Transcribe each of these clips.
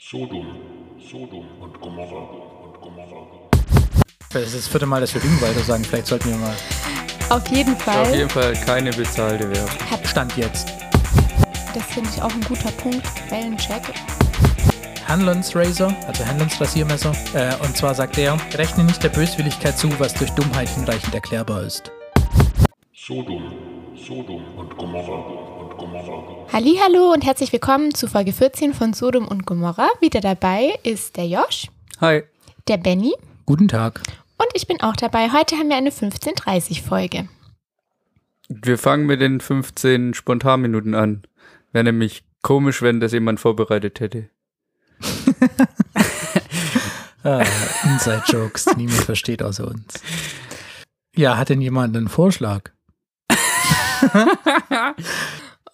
Sodom, Sodom und Gomorra und Gomorra. Das ist das vierte Mal, dass wir Düngenwalder sagen. Vielleicht sollten wir mal Auf jeden Auf Fall. jeden Fall keine bezahlte Werbung. Stand jetzt. Das finde ich auch ein guter Punkt. Quellencheck. Hanlons Razor, also Hanlons Rasiermesser. Äh, und zwar sagt er, rechne nicht der Böswilligkeit zu, was durch Dummheit hinreichend erklärbar ist. Sodom, Sodom und Gomorra. Hallo und herzlich willkommen zu Folge 14 von Sodom und Gomorra. Wieder dabei ist der Josh, Hi. der Benny Guten Tag. und ich bin auch dabei. Heute haben wir eine 15.30 Folge. Wir fangen mit den 15 Spontanminuten an. Wäre nämlich komisch, wenn das jemand vorbereitet hätte. Ah, Inside-Jokes, die niemand versteht außer uns. Ja, hat denn jemand einen Vorschlag?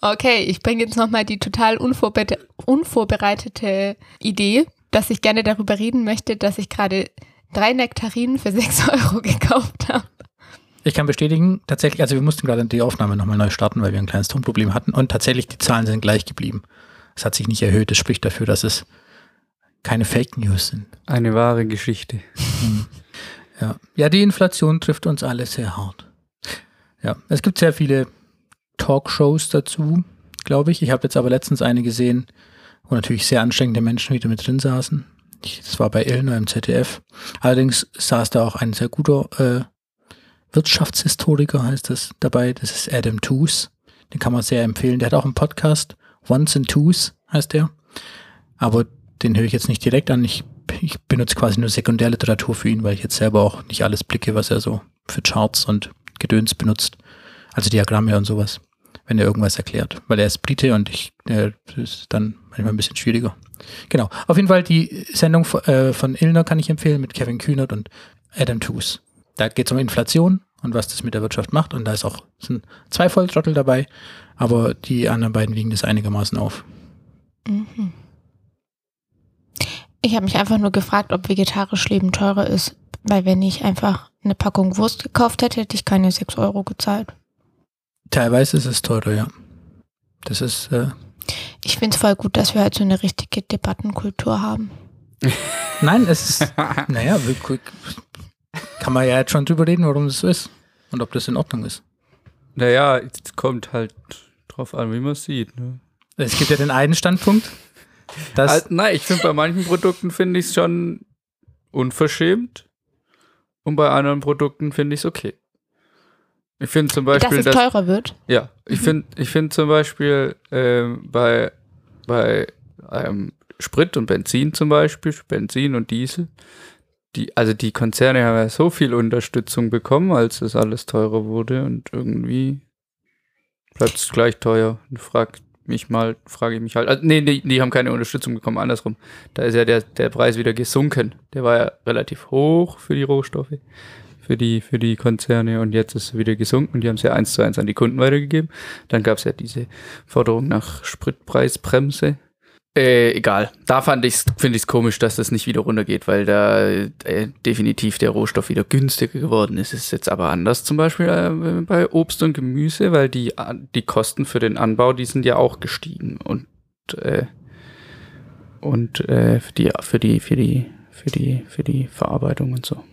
Okay, ich bringe jetzt nochmal die total unvorbe unvorbereitete Idee, dass ich gerne darüber reden möchte, dass ich gerade drei Nektarinen für 6 Euro gekauft habe. Ich kann bestätigen, tatsächlich, also wir mussten gerade die Aufnahme nochmal neu starten, weil wir ein kleines Tonproblem hatten und tatsächlich die Zahlen sind gleich geblieben. Es hat sich nicht erhöht. Das spricht dafür, dass es keine Fake News sind. Eine wahre Geschichte. Ja. ja, die Inflation trifft uns alle sehr hart. Ja, es gibt sehr viele Talkshows dazu, glaube ich. Ich habe jetzt aber letztens eine gesehen, wo natürlich sehr anstrengende Menschen wieder mit drin saßen. Das war bei Illner im ZDF. Allerdings saß da auch ein sehr guter äh, Wirtschaftshistoriker, heißt das dabei. Das ist Adam Tooze. Den kann man sehr empfehlen. Der hat auch einen Podcast. Once and Twos heißt der. Aber den höre ich jetzt nicht direkt an. Ich, ich benutze quasi nur Sekundärliteratur für ihn, weil ich jetzt selber auch nicht alles blicke, was er so für Charts und Gedöns benutzt. Also Diagramme und sowas, wenn er irgendwas erklärt. Weil er ist Brite und ich, das ist dann manchmal ein bisschen schwieriger. Genau. Auf jeden Fall die Sendung von, äh, von Illner kann ich empfehlen mit Kevin Kühnert und Adam Tooze. Da geht es um Inflation und was das mit der Wirtschaft macht. Und da ist auch, sind zwei Volltrottel dabei, aber die anderen beiden wiegen das einigermaßen auf. Mhm. Ich habe mich einfach nur gefragt, ob vegetarisch Leben teurer ist, weil wenn ich einfach eine Packung Wurst gekauft hätte, hätte ich keine 6 Euro gezahlt. Teilweise ist es teurer, ja. Das ist, äh, Ich finde es voll gut, dass wir halt so eine richtige Debattenkultur haben. nein, es ist, naja, kann man ja jetzt schon drüber reden, warum das so ist und ob das in Ordnung ist. Naja, es kommt halt drauf an, wie man es sieht. Ne? Es gibt ja den einen Standpunkt, dass, Also, nein, ich finde, bei manchen Produkten finde ich es schon unverschämt. Und bei anderen Produkten finde ich es okay. Ich finde zum Dass Beispiel, es dass, teurer wird. Ja, ich Mhm. finde ich find zum Beispiel ähm, bei, bei ähm, Sprit und Benzin zum Beispiel, Benzin und Diesel, die, also die Konzerne haben ja so viel Unterstützung bekommen, als das alles teurer wurde und irgendwie bleibt es gleich teuer. Und frag mich mal, frage ich mich halt, also, nee, nee, die haben keine Unterstützung bekommen, andersrum. Da ist ja der, der Preis wieder gesunken. Der war ja relativ hoch für die Rohstoffe für die, für die Konzerne und jetzt ist es wieder gesunken. Die haben es ja eins zu eins an die Kunden weitergegeben. Dann gab es ja diese Forderung nach Spritpreisbremse. Äh, egal. Da fand finde ich es komisch, dass das nicht wieder runtergeht, weil da äh, definitiv der Rohstoff wieder günstiger geworden ist. Ist jetzt aber anders zum Beispiel äh, bei Obst und Gemüse, weil die, die Kosten für den Anbau, die sind ja auch gestiegen und äh, und äh, für die für die für die für die für die Verarbeitung und so.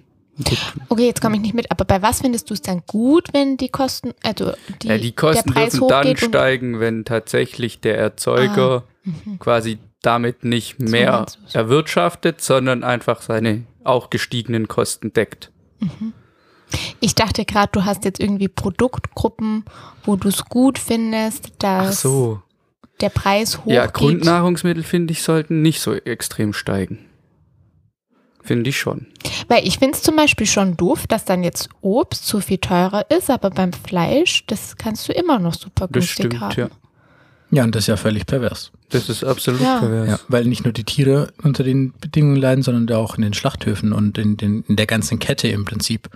Okay, jetzt komme ich nicht mit, aber bei was findest du es dann gut, wenn die Kosten, also die, ja, die Kosten der Preis dürfen dann steigen, wenn tatsächlich der Erzeuger Mhm. quasi damit nicht mehr du's. erwirtschaftet, sondern einfach seine auch gestiegenen Kosten deckt. Ich dachte gerade, du hast jetzt irgendwie Produktgruppen, wo du es gut findest, dass der Preis hochgeht. Ja, Grundnahrungsmittel finde ich sollten nicht so extrem steigen. Finde ich schon. Weil ich finde es zum Beispiel schon doof, dass dann jetzt Obst so viel teurer ist, aber beim Fleisch, das kannst du immer noch super Das günstig stimmt, haben. ja. ja, und das ist ja völlig pervers. Das ist absolut Ja. pervers. Ja, weil nicht nur die Tiere unter den Bedingungen leiden, sondern auch in den Schlachthöfen und in, den, in der ganzen Kette im Prinzip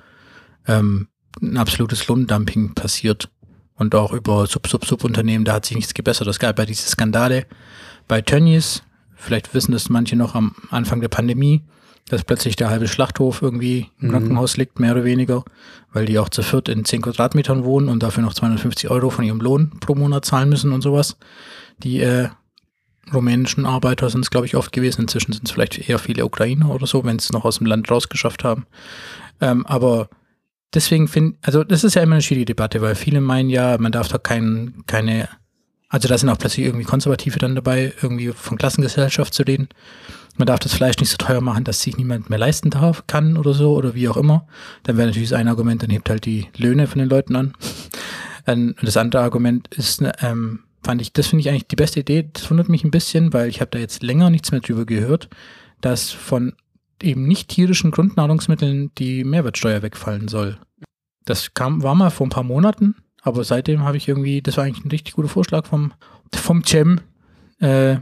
ähm, ein absolutes Lohndumping passiert. Und auch über Sub-Sub-Sub-Unternehmen, da hat sich nichts gebessert. Es gab ja diese Skandale bei Tönnies, vielleicht wissen das manche noch am Anfang der Pandemie, dass plötzlich der halbe Schlachthof irgendwie im Mhm. Krankenhaus liegt, mehr oder weniger, weil die auch zu viert in 10 Quadratmetern wohnen und dafür noch 250 Euro von ihrem Lohn pro Monat zahlen müssen und sowas. Die äh, rumänischen Arbeiter sind es, glaube ich, oft gewesen. Inzwischen sind es vielleicht eher viele Ukrainer oder so, wenn sie es noch aus dem Land rausgeschafft haben. Ähm, aber deswegen finde, also das ist ja immer eine schwierige Debatte, weil viele meinen ja, man darf da kein, keine, also da sind auch plötzlich irgendwie Konservative dann dabei, irgendwie von Klassengesellschaft zu reden. Man darf das Fleisch nicht so teuer machen, dass sich niemand mehr leisten darf, kann oder so oder wie auch immer. Dann wäre natürlich das eine Argument, dann hebt halt die Löhne von den Leuten an. Ähm, Und das andere Argument ist, ähm, fand ich, das finde ich eigentlich die beste Idee. Das wundert mich ein bisschen, weil ich habe da jetzt länger nichts mehr drüber gehört, dass von eben nicht tierischen Grundnahrungsmitteln die Mehrwertsteuer wegfallen soll. Das kam, war mal vor ein paar Monaten, aber seitdem habe ich irgendwie, das war eigentlich ein richtig guter Vorschlag vom, vom Cem. Äh,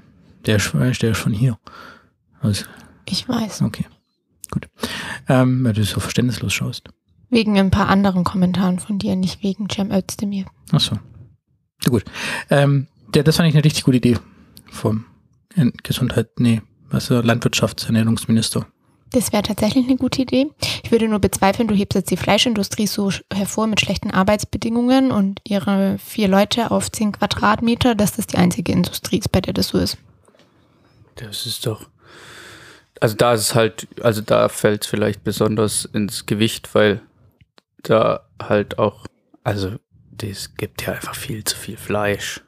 der, ist- der ist schon hier. Also, Ich weiß. okay, gut. Ähm, weil du so verständnislos schaust. Wegen ein paar anderen Kommentaren von dir, nicht wegen Cem Özdemir. Ach so. Gut. Ähm, der, das fand ich eine richtig gute Idee vom Gesundheit, nee, ist Landwirtschaftsernährungsminister. Das wäre tatsächlich eine gute Idee. Ich würde nur bezweifeln, du hebst jetzt die Fleischindustrie so hervor mit schlechten Arbeitsbedingungen und ihre vier Leute auf zehn Quadratmeter, dass das die einzige Industrie ist, bei der das so ist. Das ist doch. Also da ist es halt, also da fällt es vielleicht besonders ins Gewicht, weil da halt auch, also es gibt ja einfach viel zu viel Fleisch.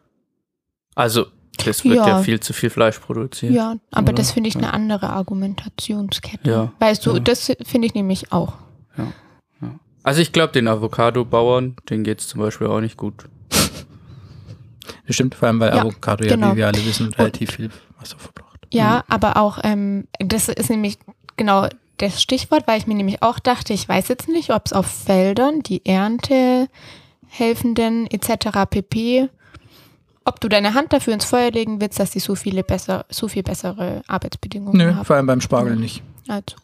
Also es wird ja, Ja. viel zu viel Fleisch produziert. Ja, aber Oder? das finde ich Ja. eine andere Argumentationskette. Ja. Weißt du, Ja. das finde ich nämlich auch. Also ich glaube, den Avocado-Bauern, denen geht es zum Beispiel auch nicht gut. Das stimmt, vor allem, weil Ja, Avocado ja, genau. wie wir alle wissen, relativ viel Wasser verbraucht. Ja, aber auch, ähm, das ist nämlich genau das Stichwort, weil ich mir nämlich auch dachte, ich weiß jetzt nicht, ob es auf Feldern die Ernte helfenden etc. pp. Ob du deine Hand dafür ins Feuer legen willst, dass die so viele besser, so viel bessere Arbeitsbedingungen Nö, haben. vor allem beim Spargel nicht. Also,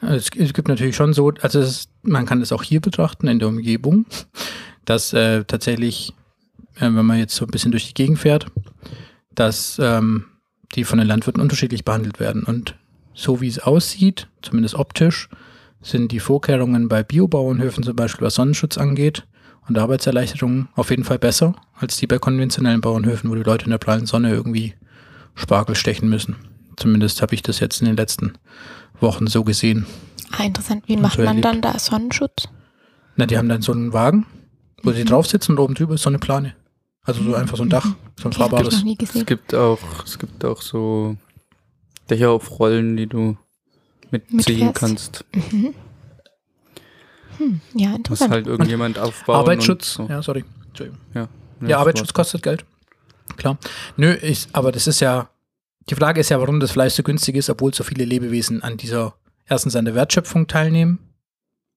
Es, es gibt natürlich schon so, also ist, man kann das auch hier betrachten in der Umgebung, dass äh, tatsächlich, äh, wenn man jetzt so ein bisschen durch die Gegend fährt, dass ähm, die von den Landwirten unterschiedlich behandelt werden. Und so wie es aussieht, zumindest optisch, sind die Vorkehrungen bei Biobauernhöfen zum Beispiel, was Sonnenschutz angeht und Arbeitserleichterungen auf jeden Fall besser als die bei konventionellen Bauernhöfen, wo die Leute in der prallen Sonne irgendwie Spargel stechen müssen. Zumindest habe ich das jetzt in den letzten Wochen so gesehen. ah, interessant. Wie macht so man dann da Sonnenschutz? Na, die haben dann so einen Wagen, wo sie drauf sitzen und oben drüber ist so eine Plane. Also so einfach so ein Dach, so ein fahrbares. noch nie Es gesehen. gibt auch, es gibt auch so Dächer auf Rollen, die du mitziehen Mitfährst. kannst. Mhm. Hm, ja, Muss interessant. halt irgendjemand aufbauen. Arbeitsschutz. Und so. Ja, sorry. Entschuldigung. Ja, Ja, Arbeitsschutz kostet Geld. Klar. Nö, ich, aber das ist ja, die Frage ist ja, warum das Fleisch so günstig ist, obwohl so viele Lebewesen an dieser, erstens an der Wertschöpfung teilnehmen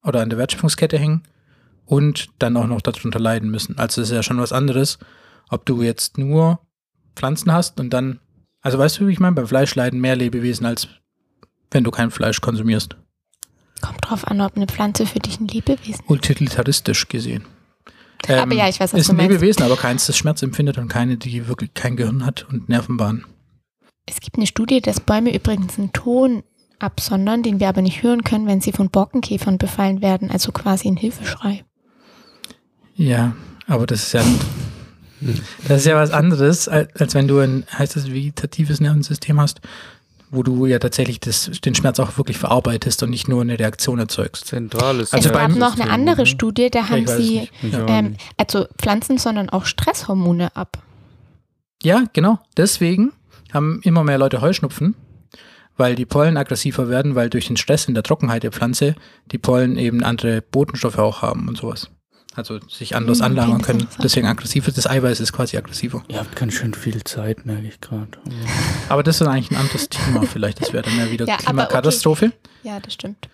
oder an der Wertschöpfungskette hängen und dann auch noch darunter leiden müssen. Also das ist ja schon was anderes, ob du jetzt nur Pflanzen hast und dann, also weißt du, wie ich meine, beim Fleisch leiden mehr Lebewesen, als wenn du kein Fleisch konsumierst. Kommt drauf an, ob eine Pflanze für dich ein Lebewesen Utilitaristisch gesehen. ist. aber ja, ich weiß, was ist ein. Lebewesen, aber keins, das Schmerz empfindet und keine, die wirklich kein Gehirn hat und Nervenbahnen. Es gibt eine Studie, dass Bäume übrigens einen Ton absondern, den wir aber nicht hören können, wenn sie von Borkenkäfern befallen werden, also quasi ein Hilfeschrei. Ja, aber das ist ja, das ist ja was anderes, als, als wenn du ein, heißt das, vegetatives Nervensystem hast, wo du ja tatsächlich das, den Schmerz auch wirklich verarbeitest und nicht nur eine Reaktion erzeugst. Zentrales Also es gab noch eine andere Nervensystem, Studie, da haben sie ähm, also Pflanzen, sondern auch Stresshormone ab. Ja, genau. Deswegen haben immer mehr Leute Heuschnupfen, weil die Pollen aggressiver werden, weil durch den Stress in der Trockenheit der Pflanze die Pollen eben andere Botenstoffe auch haben und sowas. Also sich anders Hm, okay, anlagern können. Deswegen aggressiver. Das Eiweiß ist quasi aggressiver. Ihr habt ganz schön viel Zeit, merke ich gerade. Aber das ist eigentlich ein anderes Thema vielleicht. Das wäre dann ja wieder Ja, Klimakatastrophe. Ja, das stimmt.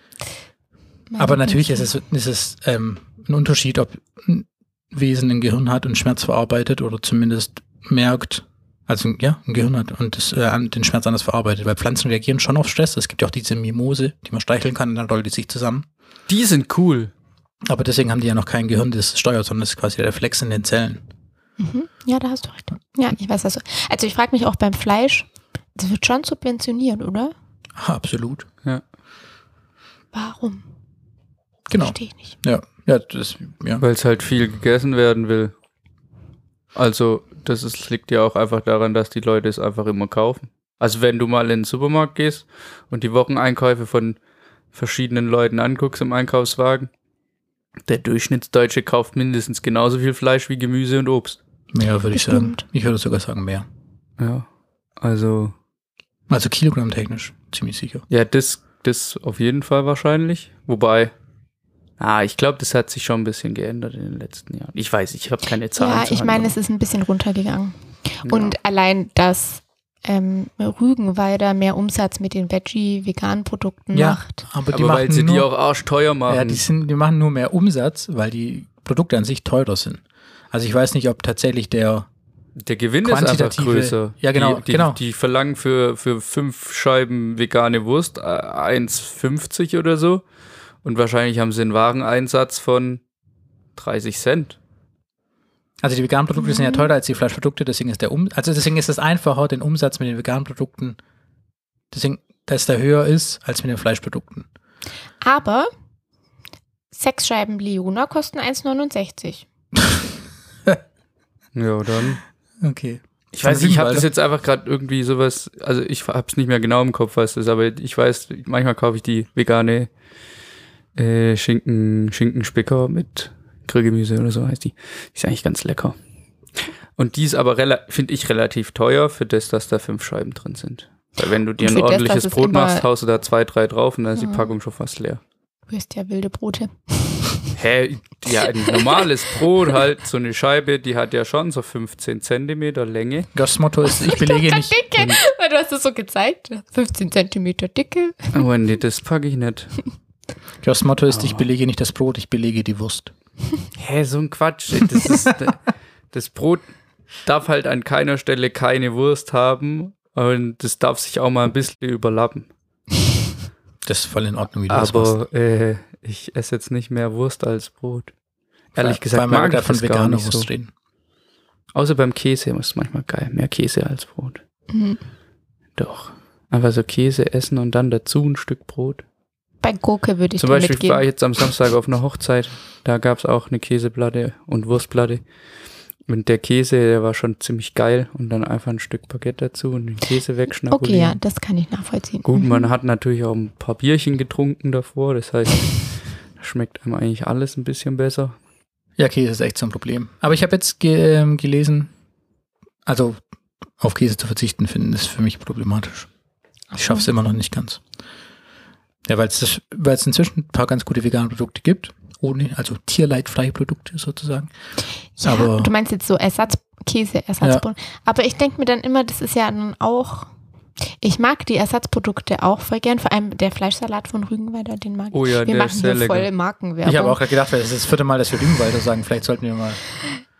Aber natürlich ist es, ist es ähm, ein Unterschied, ob ein Wesen ein Gehirn hat und Schmerz verarbeitet oder zumindest merkt, also ja, ein Gehirn hat und das, äh, den Schmerz anders verarbeitet. Weil Pflanzen reagieren schon auf Stress. Es gibt ja auch diese Mimose, die man streicheln kann und dann rollt die sich zusammen. Die sind cool. Aber deswegen haben die ja noch kein Gehirn, das es steuert, sondern es ist quasi der Reflex in den Zellen. Mhm. Ja, da hast du recht. Ja, ich weiß das. Also ich frage mich auch beim Fleisch, das wird schon subventioniert, oder? Absolut. Warum? Genau. Verstehe ich nicht. Ja, ja, das, ja. Weil es halt viel gegessen werden will. Also, das ist, liegt ja auch einfach daran, dass die Leute es einfach immer kaufen. Also, wenn du mal in den Supermarkt gehst und die Wocheneinkäufe von verschiedenen Leuten anguckst im Einkaufswagen, der Durchschnittsdeutsche kauft mindestens genauso viel Fleisch wie Gemüse und Obst. Mehr würde ich sagen. Ich würde sogar sagen mehr. Ja. Also, Also Kilogramm technisch, ziemlich sicher. ja, das, das auf jeden Fall wahrscheinlich. Wobei, ah, ich glaube, das hat sich schon ein bisschen geändert in den letzten Jahren. Ich weiß, ich habe keine Zahlen. Ja, ich meine, es ist ein bisschen runtergegangen. Ja. Und allein, dass ähm, Rügenweider mehr Umsatz mit den Veggie-Vegan-Produkten Ja, macht. aber die aber machen weil sie nur, die auch arschteuer machen. Ja, die, sind, die machen nur mehr Umsatz, weil die Produkte an sich teurer sind. Also ich weiß nicht, ob tatsächlich der, Der Gewinn ist einfach größer. Ja, genau, Die, die, genau. die verlangen für, für fünf Scheiben vegane Wurst äh, 1,50 oder so. Und wahrscheinlich haben sie einen Wareneinsatz von 30 Cent. Also die veganen Produkte sind ja Mhm. teurer als die Fleischprodukte, deswegen ist der um, also deswegen ist es einfacher, den Umsatz mit den veganen Produkten, deswegen, dass der höher ist als mit den Fleischprodukten. Aber sechs Scheiben Leona kosten 1,69. Ja, dann. Okay. Ich weiß, nicht, ich habe das jetzt einfach gerade irgendwie sowas, also ich habe es nicht mehr genau im Kopf, was das ist, aber ich weiß, manchmal kaufe ich die vegane äh, Schinken, Schinkenspicker mit Grillgemüse oder so heißt die. Die ist eigentlich ganz lecker. Und die ist aber, finde ich, relativ teuer für das, dass da fünf Scheiben drin sind. Weil wenn du dir ein das, ordentliches dass es Brot machst, haust du da zwei, drei drauf und dann ist Ja. die Packung schon fast leer. Du isst ja wilde Brote. Hä? Ja, ein normales Brot halt, so eine Scheibe, die hat ja schon so 15 Zentimeter Länge. Das Motto ist, ich belege nicht, Dicke, weil du hast es so gezeigt. 15 Zentimeter Dicke. Aber nee, das packe ich nicht. das Motto ist, Oh. ich belege nicht das Brot, ich belege die Wurst. Hä, so ein Quatsch. Das, ist, das Brot darf halt an keiner Stelle keine Wurst haben und das darf sich auch mal ein bisschen überlappen. Das ist voll in Ordnung, wie du das machst. Aber äh, ich esse jetzt nicht mehr Wurst als Brot. Ehrlich gesagt, weil mag ich von das gar veganer nicht Wurst so. reden. Außer beim Käse ist es manchmal geil. Mehr Käse als Brot. Mhm. Doch. Einfach so Käse essen und dann dazu ein Stück Brot. Bei Gurke würde ich Zum Beispiel mitgeben. war ich jetzt am Samstag auf einer Hochzeit. Da gab es auch eine Käseplatte und Wurstplatte. Und der Käse, der war schon ziemlich geil. Und dann einfach ein Stück Baguette dazu und den Käse wegschnabulieren. Okay, ja, das kann ich nachvollziehen. Gut, Mhm. man hat natürlich auch ein paar Bierchen getrunken davor. Das heißt, da schmeckt einem eigentlich alles ein bisschen besser. Ja, Käse ist echt so ein Problem. Aber ich habe jetzt ge ähm, gelesen, also auf Käse zu verzichten, finden ist für mich problematisch. Ich schaffe es immer noch nicht ganz. Ja, weil es weil es inzwischen ein paar ganz gute vegane Produkte gibt, ohne, also tierleidfreie Produkte sozusagen. Ja, aber- du meinst jetzt so Ersatzkäse, Ersatzbrot. Aber ich denke mir dann immer, das ist ja nun auch. Ich mag die Ersatzprodukte auch voll gern, vor allem der Fleischsalat von Rügenweider, den mag ich. Oh ja, wir der machen ist sehr hier voll lecker. Markenwerbung. Ich habe auch gerade gedacht, das ist das vierte Mal, dass wir Rügenwalder sagen. Vielleicht sollten wir mal.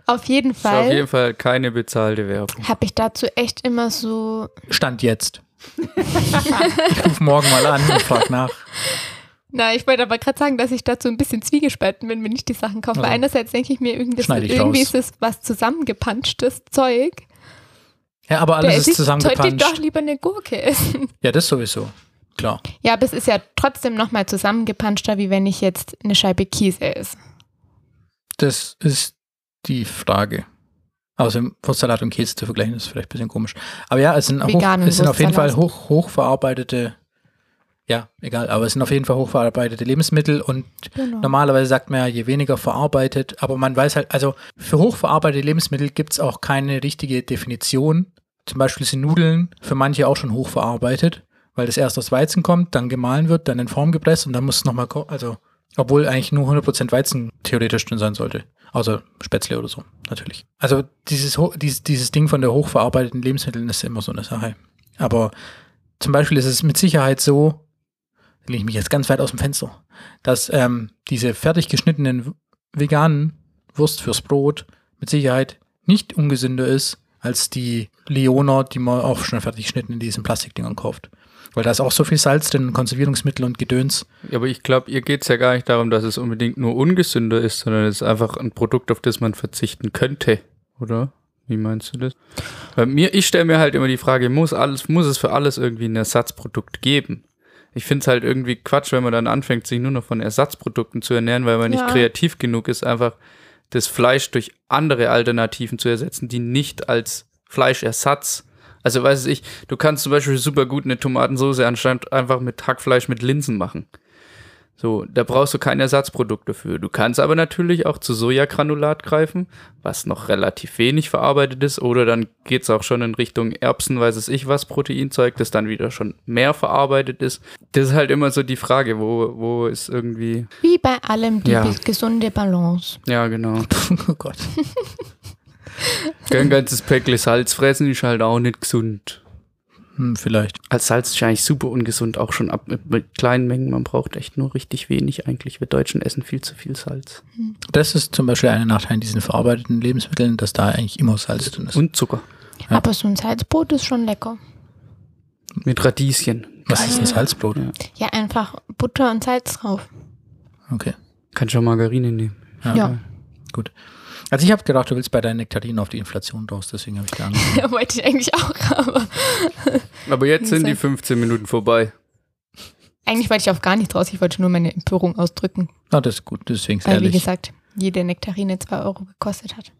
Auf jeden Das ist auf jeden Fall Fall keine bezahlte Werbung. habe ich dazu echt immer so. Stand jetzt. Ich rufe morgen mal an und frag nach. Na, ich wollte aber gerade sagen, dass ich dazu ein bisschen zwiegespalten bin, wenn ich die Sachen kaufe. Also, Weil einerseits denke ich mir, irgendwie, das, schneide ich irgendwie raus. ist es was zusammengepanschtes Zeug. Ja, aber alles ist ich, sollte ich doch zusammengepanscht. lieber eine Gurke essen. Ja, das sowieso. Klar. Ja, aber es ist ja trotzdem nochmal zusammengepanschter, wie wenn ich jetzt eine Scheibe Käse esse. Das ist die Frage. Außer Wurstsalat und Käse zu vergleichen, ist vielleicht ein bisschen komisch. Aber ja, es sind, hoch, es sind auf jeden Fall hoch, hochverarbeitete, ja, egal, aber es sind auf jeden Fall hochverarbeitete Lebensmittel und Genau. normalerweise sagt man ja, je weniger verarbeitet, aber man weiß halt, also für hochverarbeitete Lebensmittel gibt es auch keine richtige Definition. Zum Beispiel sind Nudeln für manche auch schon hochverarbeitet, weil das erst aus Weizen kommt, dann gemahlen wird, dann in Form gepresst und dann muss es nochmal, also, obwohl eigentlich nur 100% Weizen theoretisch drin sein sollte. Außer Spätzle oder so, natürlich. Also dieses, dieses, dieses Ding von der hochverarbeiteten Lebensmitteln ist immer so eine Sache. Aber zum Beispiel ist es mit Sicherheit so, lehne ich mich jetzt ganz weit aus dem Fenster, dass ähm, diese fertig geschnittenen veganen Wurst fürs Brot mit Sicherheit nicht ungesünder ist als die Leoner, die man auch schon fertig geschnitten in diesen Plastikdingern kauft. Weil da ist auch so viel Salz drin, Konservierungsmittel und Gedöns. Ja, aber ich glaube, ihr geht es ja gar nicht darum, dass es unbedingt nur ungesünder ist, sondern es ist einfach ein Produkt, auf das man verzichten könnte, oder? Wie meinst du das? Bei mir, ich stelle mir halt immer die Frage, muss alles, muss es für alles irgendwie ein Ersatzprodukt geben? Ich finde es halt irgendwie Quatsch, wenn man dann anfängt, sich nur noch von Ersatzprodukten zu ernähren, weil man nicht Ja. kreativ genug ist, einfach das Fleisch durch andere Alternativen zu ersetzen, die nicht als Fleischersatz. Also weiß ich, du kannst zum Beispiel super gut eine Tomatensauce anstatt einfach mit Hackfleisch mit Linsen machen. So, da brauchst du kein Ersatzprodukt dafür. Du kannst aber natürlich auch zu Sojagranulat greifen, was noch relativ wenig verarbeitet ist, oder dann geht's auch schon in Richtung Erbsen, weiß es ich was, Proteinzeug, das dann wieder schon mehr verarbeitet ist. Das ist halt immer so die Frage, wo, wo ist irgendwie. Wie bei allem die Ja. gesunde Balance. Ja, genau. Oh Gott. Kein ganzes Päckle Salz fressen ist halt auch nicht gesund. Hm, vielleicht. Als Salz ist eigentlich super ungesund, auch schon ab mit, mit kleinen Mengen. Man braucht echt nur richtig wenig eigentlich. Wir Deutschen essen viel zu viel Salz. Das ist zum Beispiel ein Nachteil in diesen verarbeiteten Lebensmitteln, dass da eigentlich immer Salz drin ist. Und Zucker. Ja. Aber so ein Salzbrot ist schon lecker. Mit Radieschen. Was ist ein Salzbrot? Ja. Ja, einfach Butter und Salz drauf. Okay. Kannst du auch Margarine nehmen. Ja. Ja. Gut. Also ich habe gedacht, du willst bei deinen Nektarinen auf die Inflation raus, deswegen habe ich da angefangen. Ja, wollte ich eigentlich auch, aber Aber jetzt sind die Sehr- 15 Minuten vorbei. eigentlich wollte ich auf gar nichts raus. Ich wollte nur meine Empörung ausdrücken. Ah, das ist gut, deswegen ist Weil, wie gesagt, jede Nektarine 2 Euro gekostet hat.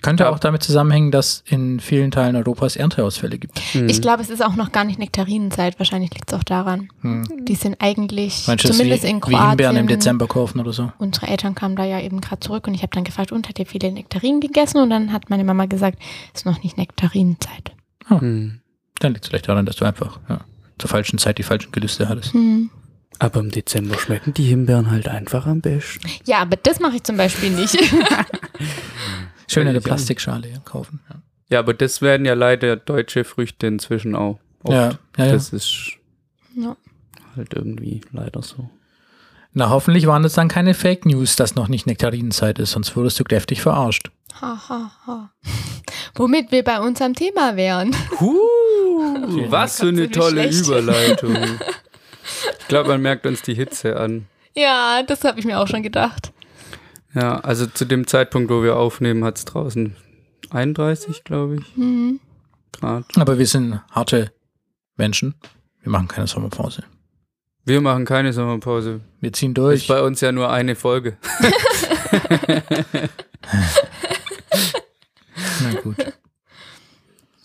Könnte Ja. auch damit zusammenhängen, dass in vielen Teilen Europas Ernteausfälle gibt. Mhm. Ich glaube, es ist auch noch gar nicht Nektarinenzeit. Wahrscheinlich liegt es auch daran. Hm. Die sind eigentlich, Meinst zumindest wie, in wie Kroatien. Himbeeren im Dezember kaufen oder so? Unsere Eltern kamen da ja eben gerade zurück und ich habe dann gefragt, und hat ihr viele Nektarinen gegessen? Und dann hat meine Mama gesagt, es ist noch nicht Nektarinenzeit. Mhm. Dann liegt es vielleicht daran, dass du einfach ja, zur falschen Zeit die falschen Gelüste hattest. Hm. Aber im Dezember schmecken die Himbeeren halt einfach am besten. Ja, aber das mache ich zum Beispiel nicht. Schön in Völlig der an. Plastikschale kaufen. Ja, Ja, aber das werden ja leider deutsche Früchte inzwischen auch. Oft. ja, ja. ja. Das ist ja. halt irgendwie leider so. Na, hoffentlich waren es dann keine Fake News, dass noch nicht Nektarinenzeit ist, sonst wurdest du kräftig verarscht. Ha, ha, ha. Womit wir bei unserem Thema wären. Huh, was für eine tolle schlecht. Überleitung. Ich glaube, man merkt uns die Hitze an. Ja, das habe ich mir auch schon gedacht. Ja, also zu dem Zeitpunkt, wo wir aufnehmen, hat es draußen 31, glaube ich, Mhm. Grad. Aber wir sind harte Menschen. Wir machen keine Sommerpause. Wir machen keine Sommerpause. Wir ziehen Ist durch. bei uns ja nur eine Folge. Na gut.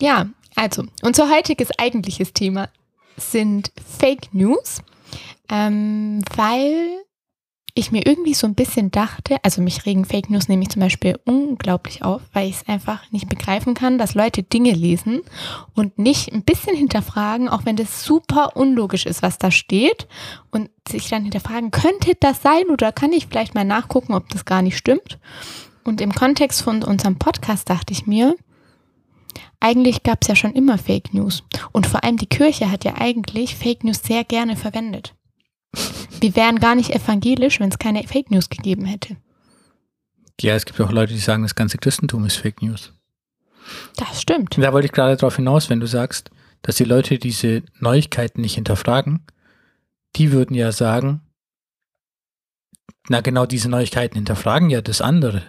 Ja, also, unser heutiges eigentliches Thema sind Fake News, ähm, weil ich mir irgendwie so ein bisschen dachte, also mich regen Fake News nämlich zum Beispiel unglaublich auf, weil ich es einfach nicht begreifen kann, dass Leute Dinge lesen und nicht ein bisschen hinterfragen, auch wenn das super unlogisch ist, was da steht und sich dann hinterfragen, könnte das sein oder kann ich vielleicht mal nachgucken, ob das gar nicht stimmt. Und im Kontext von unserem Podcast dachte ich mir, eigentlich gab es ja schon immer Fake News. Und vor allem die Kirche hat ja eigentlich Fake News sehr gerne verwendet. Wir wären gar nicht evangelisch, wenn es keine Fake News gegeben hätte. Ja, es gibt auch Leute, die sagen, das ganze Christentum ist Fake News. Das stimmt. Da wollte ich gerade darauf hinaus, wenn du sagst, dass die Leute diese Neuigkeiten nicht hinterfragen, die würden ja sagen, na genau diese Neuigkeiten hinterfragen ja das andere.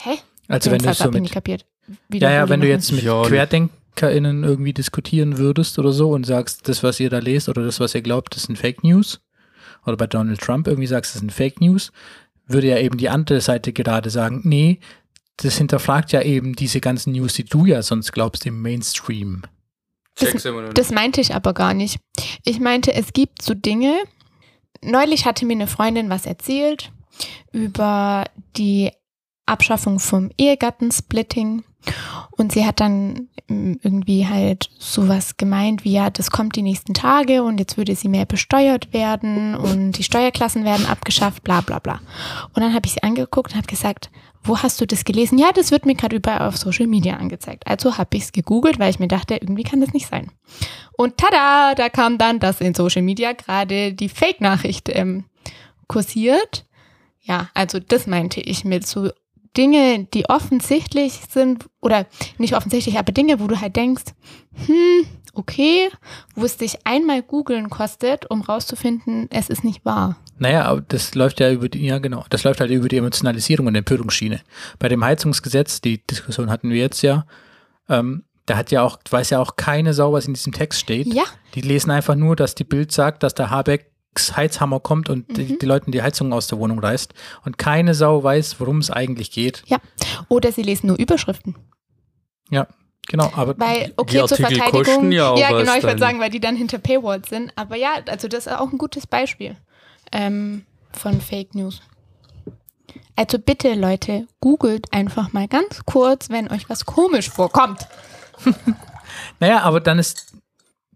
Hä? Also Den wenn du Satz so mit, nicht kapiert. ja, ja, wenn du jetzt mit Ja. QuerdenkerInnen irgendwie diskutieren würdest oder so und sagst, das, was ihr da lest oder das, was ihr glaubt, das sind Fake News, oder bei Donald Trump irgendwie sagst, das sind Fake News, würde ja eben die andere Seite gerade sagen, nee, das hinterfragt ja eben diese ganzen News, die du ja sonst glaubst im Mainstream. Nicht. Das meinte ich aber gar nicht. Ich meinte, es gibt so Dinge. Neulich hatte mir eine Freundin was erzählt über die Abschaffung vom Ehegattensplitting. Und sie hat dann ähm, irgendwie halt sowas gemeint wie, ja, das kommt die nächsten Tage und jetzt würde sie mehr besteuert werden und die Steuerklassen werden abgeschafft, bla bla bla. Und dann habe ich sie angeguckt und habe gesagt, wo hast du das gelesen? Ja, das wird mir gerade überall auf Social Media angezeigt. Also habe ich es gegoogelt, weil ich mir dachte, irgendwie kann das nicht sein. Und tada, da kam dann, dass in Social Media gerade die Fake-Nachricht ähm, kursiert. Ja, also das meinte ich mit so Dinge, die offensichtlich sind, oder nicht offensichtlich, aber Dinge, wo du halt denkst, hm, okay, wo es dich einmal googeln kostet, um rauszufinden, es ist nicht wahr. Naja, aber das läuft ja über die, ja genau, das läuft halt über die Emotionalisierung und Empörungsschiene. Bei dem Heizungsgesetz, die Diskussion hatten wir jetzt ja, ähm, da hat ja auch, weiß ja auch keine Sau, was in diesem Text steht. Ja, Die lesen einfach nur, dass die Bild sagt, dass der Habeck Heizhammer kommt und Mhm. die, die Leuten die Heizung aus der Wohnung reißt und keine Sau weiß, worum es eigentlich geht. Oder sie lesen nur Überschriften. Genau, aber Weil, okay, zur Artikel Verteidigung. kosten ja auch ja, was genau, ich würde sagen, weil die dann hinter Paywalls sind. Aber ja, also das ist auch ein gutes Beispiel ähm, von Fake News. Also bitte, Leute, googelt einfach mal ganz kurz, wenn euch was komisch vorkommt. naja, aber dann ist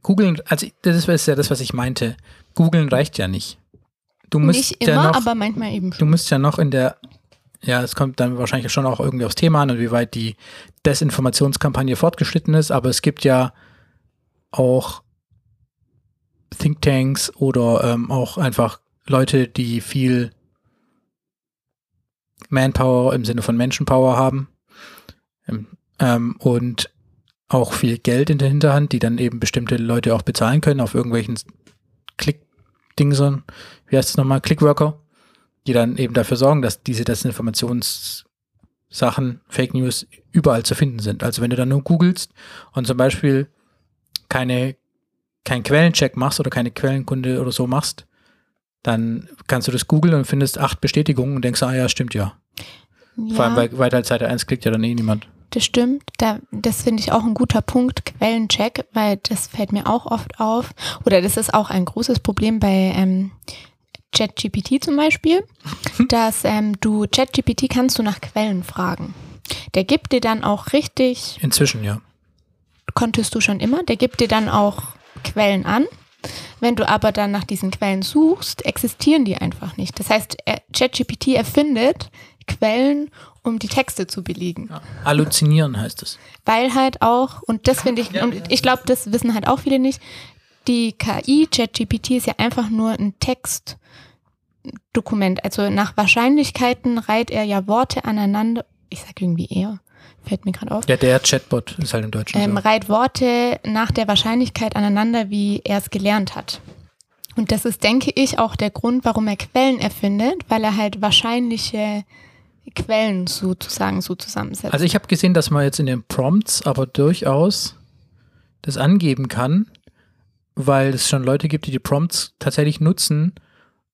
googeln, also das ist ja das, was ich meinte. Googeln reicht ja nicht. Du musst Nicht ja immer, noch, aber manchmal eben Du schon. musst ja noch in der, ja, es kommt dann wahrscheinlich schon auch irgendwie aufs Thema an und wie weit die Desinformationskampagne fortgeschritten ist, aber es gibt ja auch Thinktanks oder ähm, auch einfach Leute, die viel Manpower im Sinne von Menschenpower haben ähm, ähm, und auch viel Geld in der Hinterhand, die dann eben bestimmte Leute auch bezahlen können auf irgendwelchen Klick-Dingsern, wie heißt es nochmal, Clickworker, die dann eben dafür sorgen, dass diese Desinformationssachen, Fake News überall zu finden sind. Also wenn du dann nur googelst und zum Beispiel keine, keinen Quellencheck machst oder keine Quellenkunde oder so machst, dann kannst du das googeln und findest acht Bestätigungen und denkst, ah ja, stimmt ja. Vor allem Ja, bei weiter als Seite 1 klickt ja dann eh niemand. Das stimmt. Da, das finde ich auch ein guter Punkt, Quellencheck, weil das fällt mir auch oft auf. Oder das ist auch ein großes Problem bei ähm, ChatGPT zum Beispiel, dass ähm, du ChatGPT kannst du nach Quellen fragen. Der gibt dir dann auch richtig, Inzwischen, ja. konntest du schon immer, der gibt dir dann auch Quellen an. Wenn du aber dann nach diesen Quellen suchst, existieren die einfach nicht. Das heißt, er- ChatGPT erfindet Quellen, um die Texte zu belegen. ja. Halluzinieren heißt es. Weil halt auch, und das finde ich, und ich glaube, das wissen halt auch viele nicht, die KI, ChatGPT ist ja einfach nur ein Textdokument. Also nach Wahrscheinlichkeiten reiht er ja Worte aneinander. Ich sage irgendwie eher, fällt mir gerade auf. Ja, der Chatbot ist halt im Deutschen Ähm, so. reiht Worte nach der Wahrscheinlichkeit aneinander, wie er es gelernt hat. Und das ist, denke ich, auch der Grund, warum er Quellen erfindet, weil er halt wahrscheinliche Quellen sozusagen so zusammensetzt. Also ich habe gesehen, dass man jetzt in den Prompts aber durchaus das angeben kann, weil es schon Leute gibt, die die Prompts tatsächlich nutzen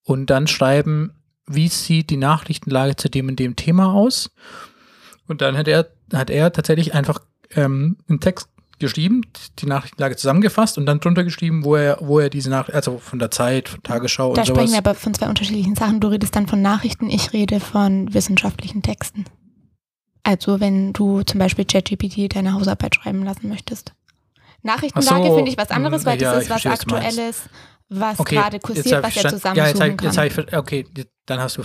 und dann schreiben, wie sieht die Nachrichtenlage zu dem und dem Thema aus. Und dann hat er, hat er tatsächlich einfach ähm, einen Text geschrieben, die Nachrichtenlage zusammengefasst und dann drunter geschrieben, wo er, wo er diese Nachricht, also von der Zeit, von Tagesschau da und sprechen sowas. wir aber von zwei unterschiedlichen Sachen. Du redest dann von Nachrichten, ich rede von wissenschaftlichen Texten. Also wenn du zum Beispiel ChatGPT deine Hausarbeit schreiben lassen möchtest. Nachrichtenlage Ach so, finde ich was anderes, weil mm, ja, das ist was verstehe. Aktuelles, was Okay, gerade kursiert, was er zusammensuchen ja, jetzt kann. Jetzt ich, okay, dann hast du,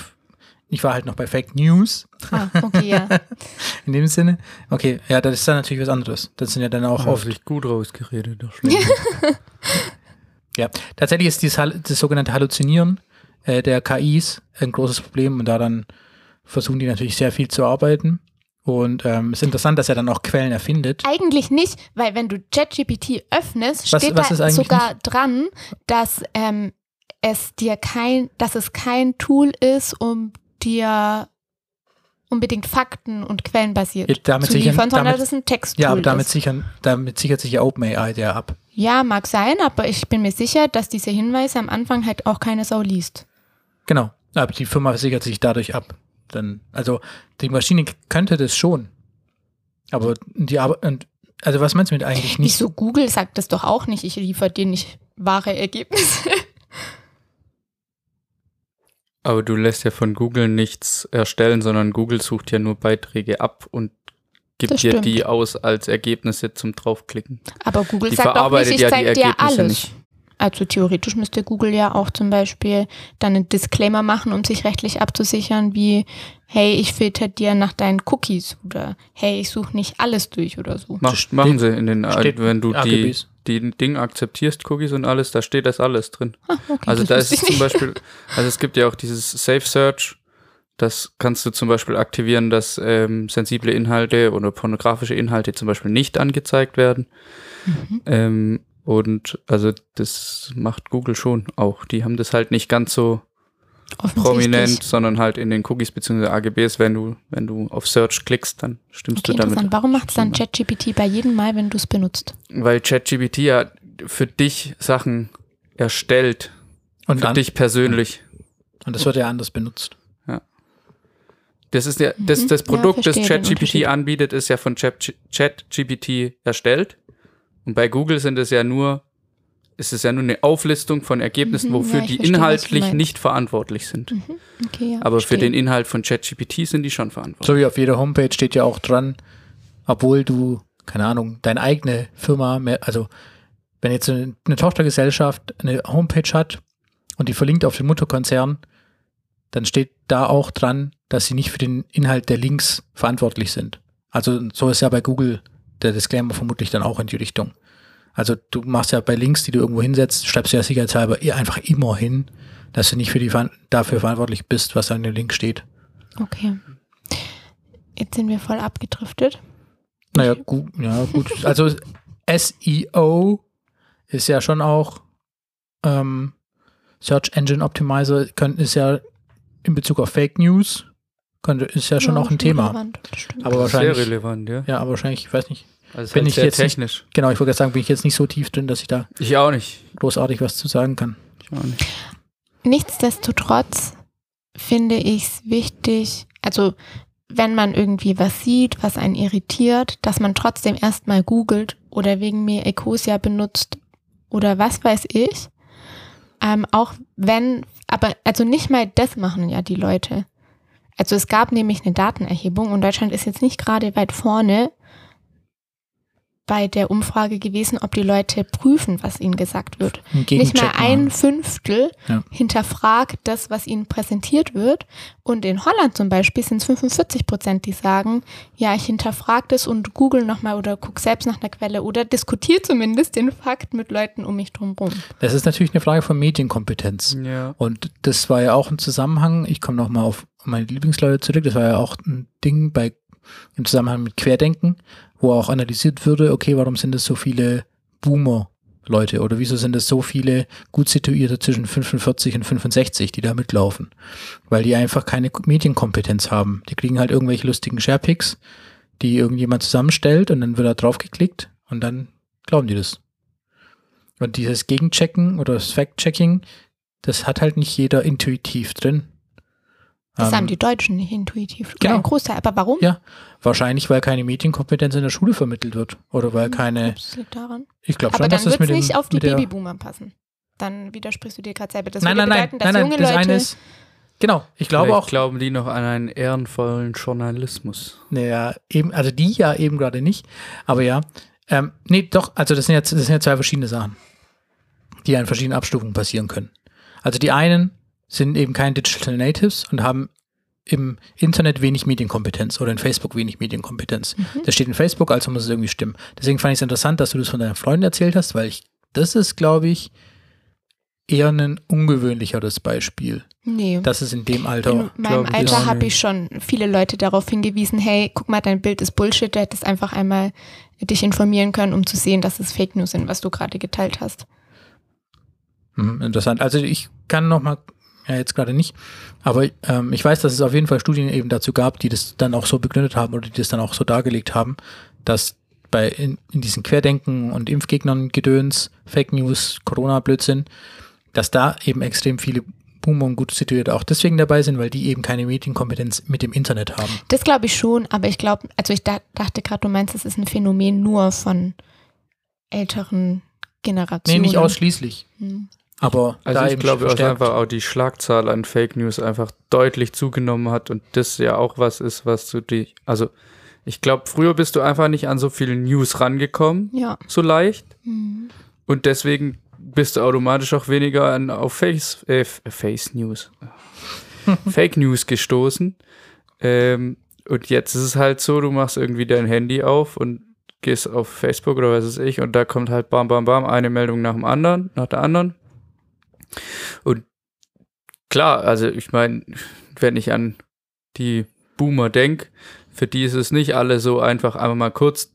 ich war halt noch bei Fake News. ah, okay, ja. In dem Sinne? Okay, ja, das ist dann natürlich was anderes. Das sind ja dann auch oft. sich gut rausgeredet. Ja, tatsächlich ist dieses, das sogenannte Halluzinieren äh, der KIs ein großes Problem und daran versuchen die natürlich sehr viel zu arbeiten. Und ähm, es ist interessant, dass er dann auch Quellen erfindet. Eigentlich nicht, weil wenn du ChatGPT öffnest, Was- steht was da sogar dran, dass ähm, es dir kein, dass es kein Tool ist, um dir unbedingt Fakten und Quellen basiert Ja, damit zu sichern- liefern, sondern damit- dass es ein Texttool Ja, aber damit, sichern, damit sichert sich ja OpenAI der ab. Ja, mag sein, aber ich bin mir sicher, dass diese Hinweise am Anfang halt auch keine Sau liest. Genau. Aber die Firma sichert sich dadurch ab. Dann, also die Maschine könnte das schon. Aber die Arbeit, und, also was meinst du mit eigentlich nicht? Wieso Google sagt das doch auch nicht, ich liefere dir nicht wahre Ergebnisse. Aber du lässt ja von Google nichts erstellen, sondern Google sucht ja nur Beiträge ab und gibt Das dir stimmt. die aus als Ergebnisse zum draufklicken. Aber Google Die sagt auch nicht, ich ja zeig dir alles. nicht. Also theoretisch müsste Google ja auch zum Beispiel dann einen Disclaimer machen, um sich rechtlich abzusichern, wie, hey, ich filter dir nach deinen Cookies oder hey, ich suche nicht alles durch oder so. Mach, machen sie in den, steht wenn du die, AGBs. die Ding akzeptierst, Cookies und alles, da steht das alles drin. Ah, okay, Also das da ist ich zum. Beispiel, also es gibt ja auch dieses Safe Search, das kannst du zum Beispiel aktivieren, dass ähm, sensible Inhalte oder pornografische Inhalte zum Beispiel nicht angezeigt werden. Mhm. Ähm, und also das macht Google schon auch. Die haben das halt nicht ganz so. Prominent, sondern halt in den Cookies bzw. AGBs, wenn du, wenn du auf Search klickst, dann stimmst Okay, du damit. interessant. Warum macht es dann ChatGPT bei jedem Mal, wenn du es benutzt? Weil ChatGPT ja für dich Sachen erstellt Und, Für an, dich persönlich. und das wird ja anders benutzt. Das ist ja, das, Mhm. das Ja, Produkt, das verstehe den ChatGPT anbietet, ist ja von Chat- ChatGPT erstellt. Und bei Google sind es ja nur, ist es ja nur eine Auflistung von Ergebnissen, Mhm, wofür ja, die verstehe, inhaltlich nicht verantwortlich sind. Okay, ja, Aber für verstehe. den Inhalt von ChatGPT sind die schon verantwortlich. So wie auf jeder Homepage steht ja auch dran, obwohl du, keine Ahnung, deine eigene Firma, mehr, also wenn jetzt eine, eine Tochtergesellschaft eine Homepage hat und die verlinkt auf den Mutterkonzern, dann steht da auch dran, dass sie nicht für den Inhalt der Links verantwortlich sind. Also so ist ja bei Google der Disclaimer vermutlich dann auch in die Richtung. Also du machst ja bei Links, die du irgendwo hinsetzt, schreibst du ja sicherheitshalber eh einfach immer hin, dass du nicht für die, dafür verantwortlich bist, was an dem Link steht. Okay. Jetzt sind wir voll abgedriftet. Naja, gut, ja, gut. Also SEO ist ja schon auch ähm, Search Engine Optimizer können, ist ja in Bezug auf Fake News könnte, ist ja schon auch ein Thema. relevant. Aber Sehr wahrscheinlich, relevant, ja. ja, aber wahrscheinlich, ich weiß nicht. Also Bin halt ich sehr jetzt nicht- technisch. Genau, ich wollte gerade sagen, bin ich jetzt nicht so tief drin, dass ich da Ich auch nicht. großartig was zu sagen kann. Ich auch nicht. Nichtsdestotrotz finde ich es wichtig, also wenn man irgendwie was sieht, was einen irritiert, dass man trotzdem erstmal googelt oder wegen mir Ecosia benutzt oder was weiß ich. Ähm, auch wenn, aber also nicht mal das machen ja die Leute. Also es gab nämlich eine Datenerhebung und Deutschland ist jetzt nicht gerade weit vorne bei der Umfrage gewesen, ob die Leute prüfen, was ihnen gesagt wird nicht mal ein. Fünftel Ja. hinterfragt das, was ihnen präsentiert wird. Und in Holland zum Beispiel sind es 45 Prozent, die sagen, ja, ich hinterfrage das und google nochmal oder guck selbst nach einer Quelle oder diskutiere zumindest den Fakt mit Leuten um mich drum rum. Das ist natürlich eine Frage von Medienkompetenz. Ja. Und das war ja auch ein Zusammenhang, ich komme nochmal auf meine Lieblingsleute zurück, das war ja auch ein Ding bei im Zusammenhang mit Querdenken, wo auch analysiert würde, okay, warum sind es so viele Boomer-Leute oder wieso sind es so viele gut situierte zwischen 45 und 65, die da mitlaufen? Weil die einfach keine Medienkompetenz haben. Die kriegen halt irgendwelche lustigen Sharepics, die irgendjemand zusammenstellt und dann wird da drauf geklickt und dann glauben die das. Und dieses Gegenchecken oder das Fact-Checking, das hat halt nicht jeder intuitiv drin. Das Ähm, haben die Deutschen nicht intuitiv. genau. Ein Großteil. Aber warum? Ja, wahrscheinlich, weil keine Medienkompetenz in der Schule vermittelt wird. Oder weil keine, Das liegt daran. ich glaube Aber schon, dann dass das wird mit es dem, nicht auf die Babyboomer passen. Dann widersprichst du dir gerade selber. Das Nein, würde nein, nein, bedeuten, dass nein, nein, junge das Leute eine ist, genau, ich glaube Vielleicht auch, glauben die noch an einen ehrenvollen Journalismus. naja, eben, also die ja eben gerade nicht, aber ja, ähm, nee, doch, also das sind jetzt, das sind ja zwei verschiedene Sachen, die ja in verschiedenen Abstufungen passieren können. Also die einen sind eben keine Digital Natives und haben im Internet wenig Medienkompetenz oder in Facebook wenig Medienkompetenz. Das steht in Facebook, also muss es irgendwie stimmen. Deswegen fand ich es interessant, dass du das von deiner Freundin erzählt hast, weil ich, das ist, glaube ich, eher ein ungewöhnlicheres Beispiel, Nee. dass es in dem In Alter, meinem glaub ich Alter habe ich schon viele Leute darauf hingewiesen, hey, guck mal, dein Bild ist Bullshit, du hättest einfach einmal dich informieren können, um zu sehen, dass es Fake News sind, was du gerade geteilt hast. Mhm, interessant. Also ich kann noch mal, ja jetzt gerade nicht, aber ähm, ich weiß, dass es auf jeden Fall Studien eben dazu gab, die das dann auch so begründet haben oder die das dann auch so dargelegt haben, dass bei in, in diesen Querdenken und Impfgegnern Gedöns, Fake News, Corona-Blödsinn, dass da eben extrem viele Boomer und gut situierte auch deswegen dabei sind, weil die eben keine Medienkompetenz mit dem Internet haben. Das glaube ich schon, aber ich glaube, also ich da, dachte gerade, du meinst, es ist ein Phänomen nur von älteren Nee, Generationen. nicht ausschließlich. Hm. Aber Also da ich glaube, dass verstärkt. einfach auch die Schlagzahl an Fake News einfach deutlich zugenommen hat und das ja auch was ist, was du dich, also ich glaube, früher bist du einfach nicht an so viele News rangekommen, Ja. so leicht Hm. und deswegen bist du automatisch auch weniger an, auf Face, äh, Face News, Fake News gestoßen. Ähm, und jetzt ist es halt so, du machst irgendwie dein Handy auf und gehst auf Facebook oder was weiß ich und da kommt halt bam, bam, bam, eine Meldung nach dem anderen, nach der anderen. Und klar, also ich meine, wenn ich an die Boomer denke, für die ist es nicht alle so einfach, einfach mal kurz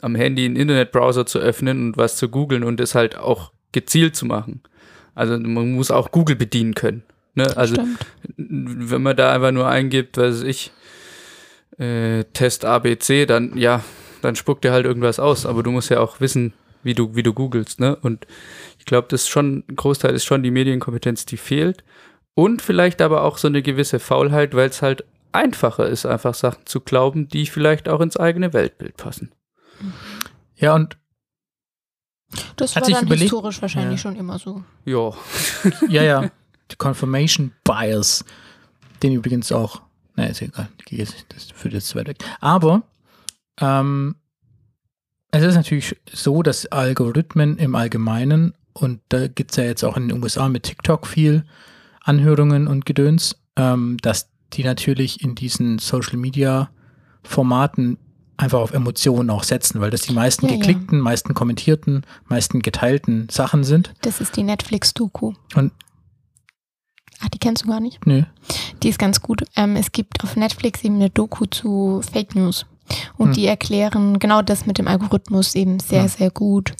am Handy einen Internetbrowser zu öffnen und was zu googeln und es halt auch gezielt zu machen. Also man muss auch Google bedienen können. Ne? Also Stimmt. wenn man da einfach nur eingibt, was weiß ich, äh, Test ABC, dann ja, dann spuckt er halt irgendwas aus. Aber du musst ja auch wissen, wie du, wie du googelst, ne? Und Ich glaube, das ist schon, ein Großteil ist schon die Medienkompetenz, die fehlt. Und vielleicht aber auch so eine gewisse Faulheit, weil es halt einfacher ist, einfach Sachen zu glauben, die vielleicht auch ins eigene Weltbild passen. Ja, und Das Hat war sich dann überlegt- historisch wahrscheinlich Ja. schon immer so. Ja. ja, ja, die Confirmation Bias, den übrigens auch, na, ist egal, das führt jetzt zu weit weg. Aber ähm, es ist natürlich so, dass Algorithmen im Allgemeinen, und da gibt es ja jetzt auch in den USA mit TikTok viel Anhörungen und Gedöns, ähm, dass die natürlich in diesen Social Media Formaten einfach auf Emotionen auch setzen, weil das die meisten Ja, ja. geklickten, meisten kommentierten, meisten geteilten Sachen sind. Das ist die Netflix-Doku. Und Ach, die kennst du gar nicht? nö, Die ist ganz gut. Ähm, es gibt auf Netflix eben eine Doku zu Fake News. Und Hm. die erklären genau das mit dem Algorithmus eben sehr, Ja. sehr gut.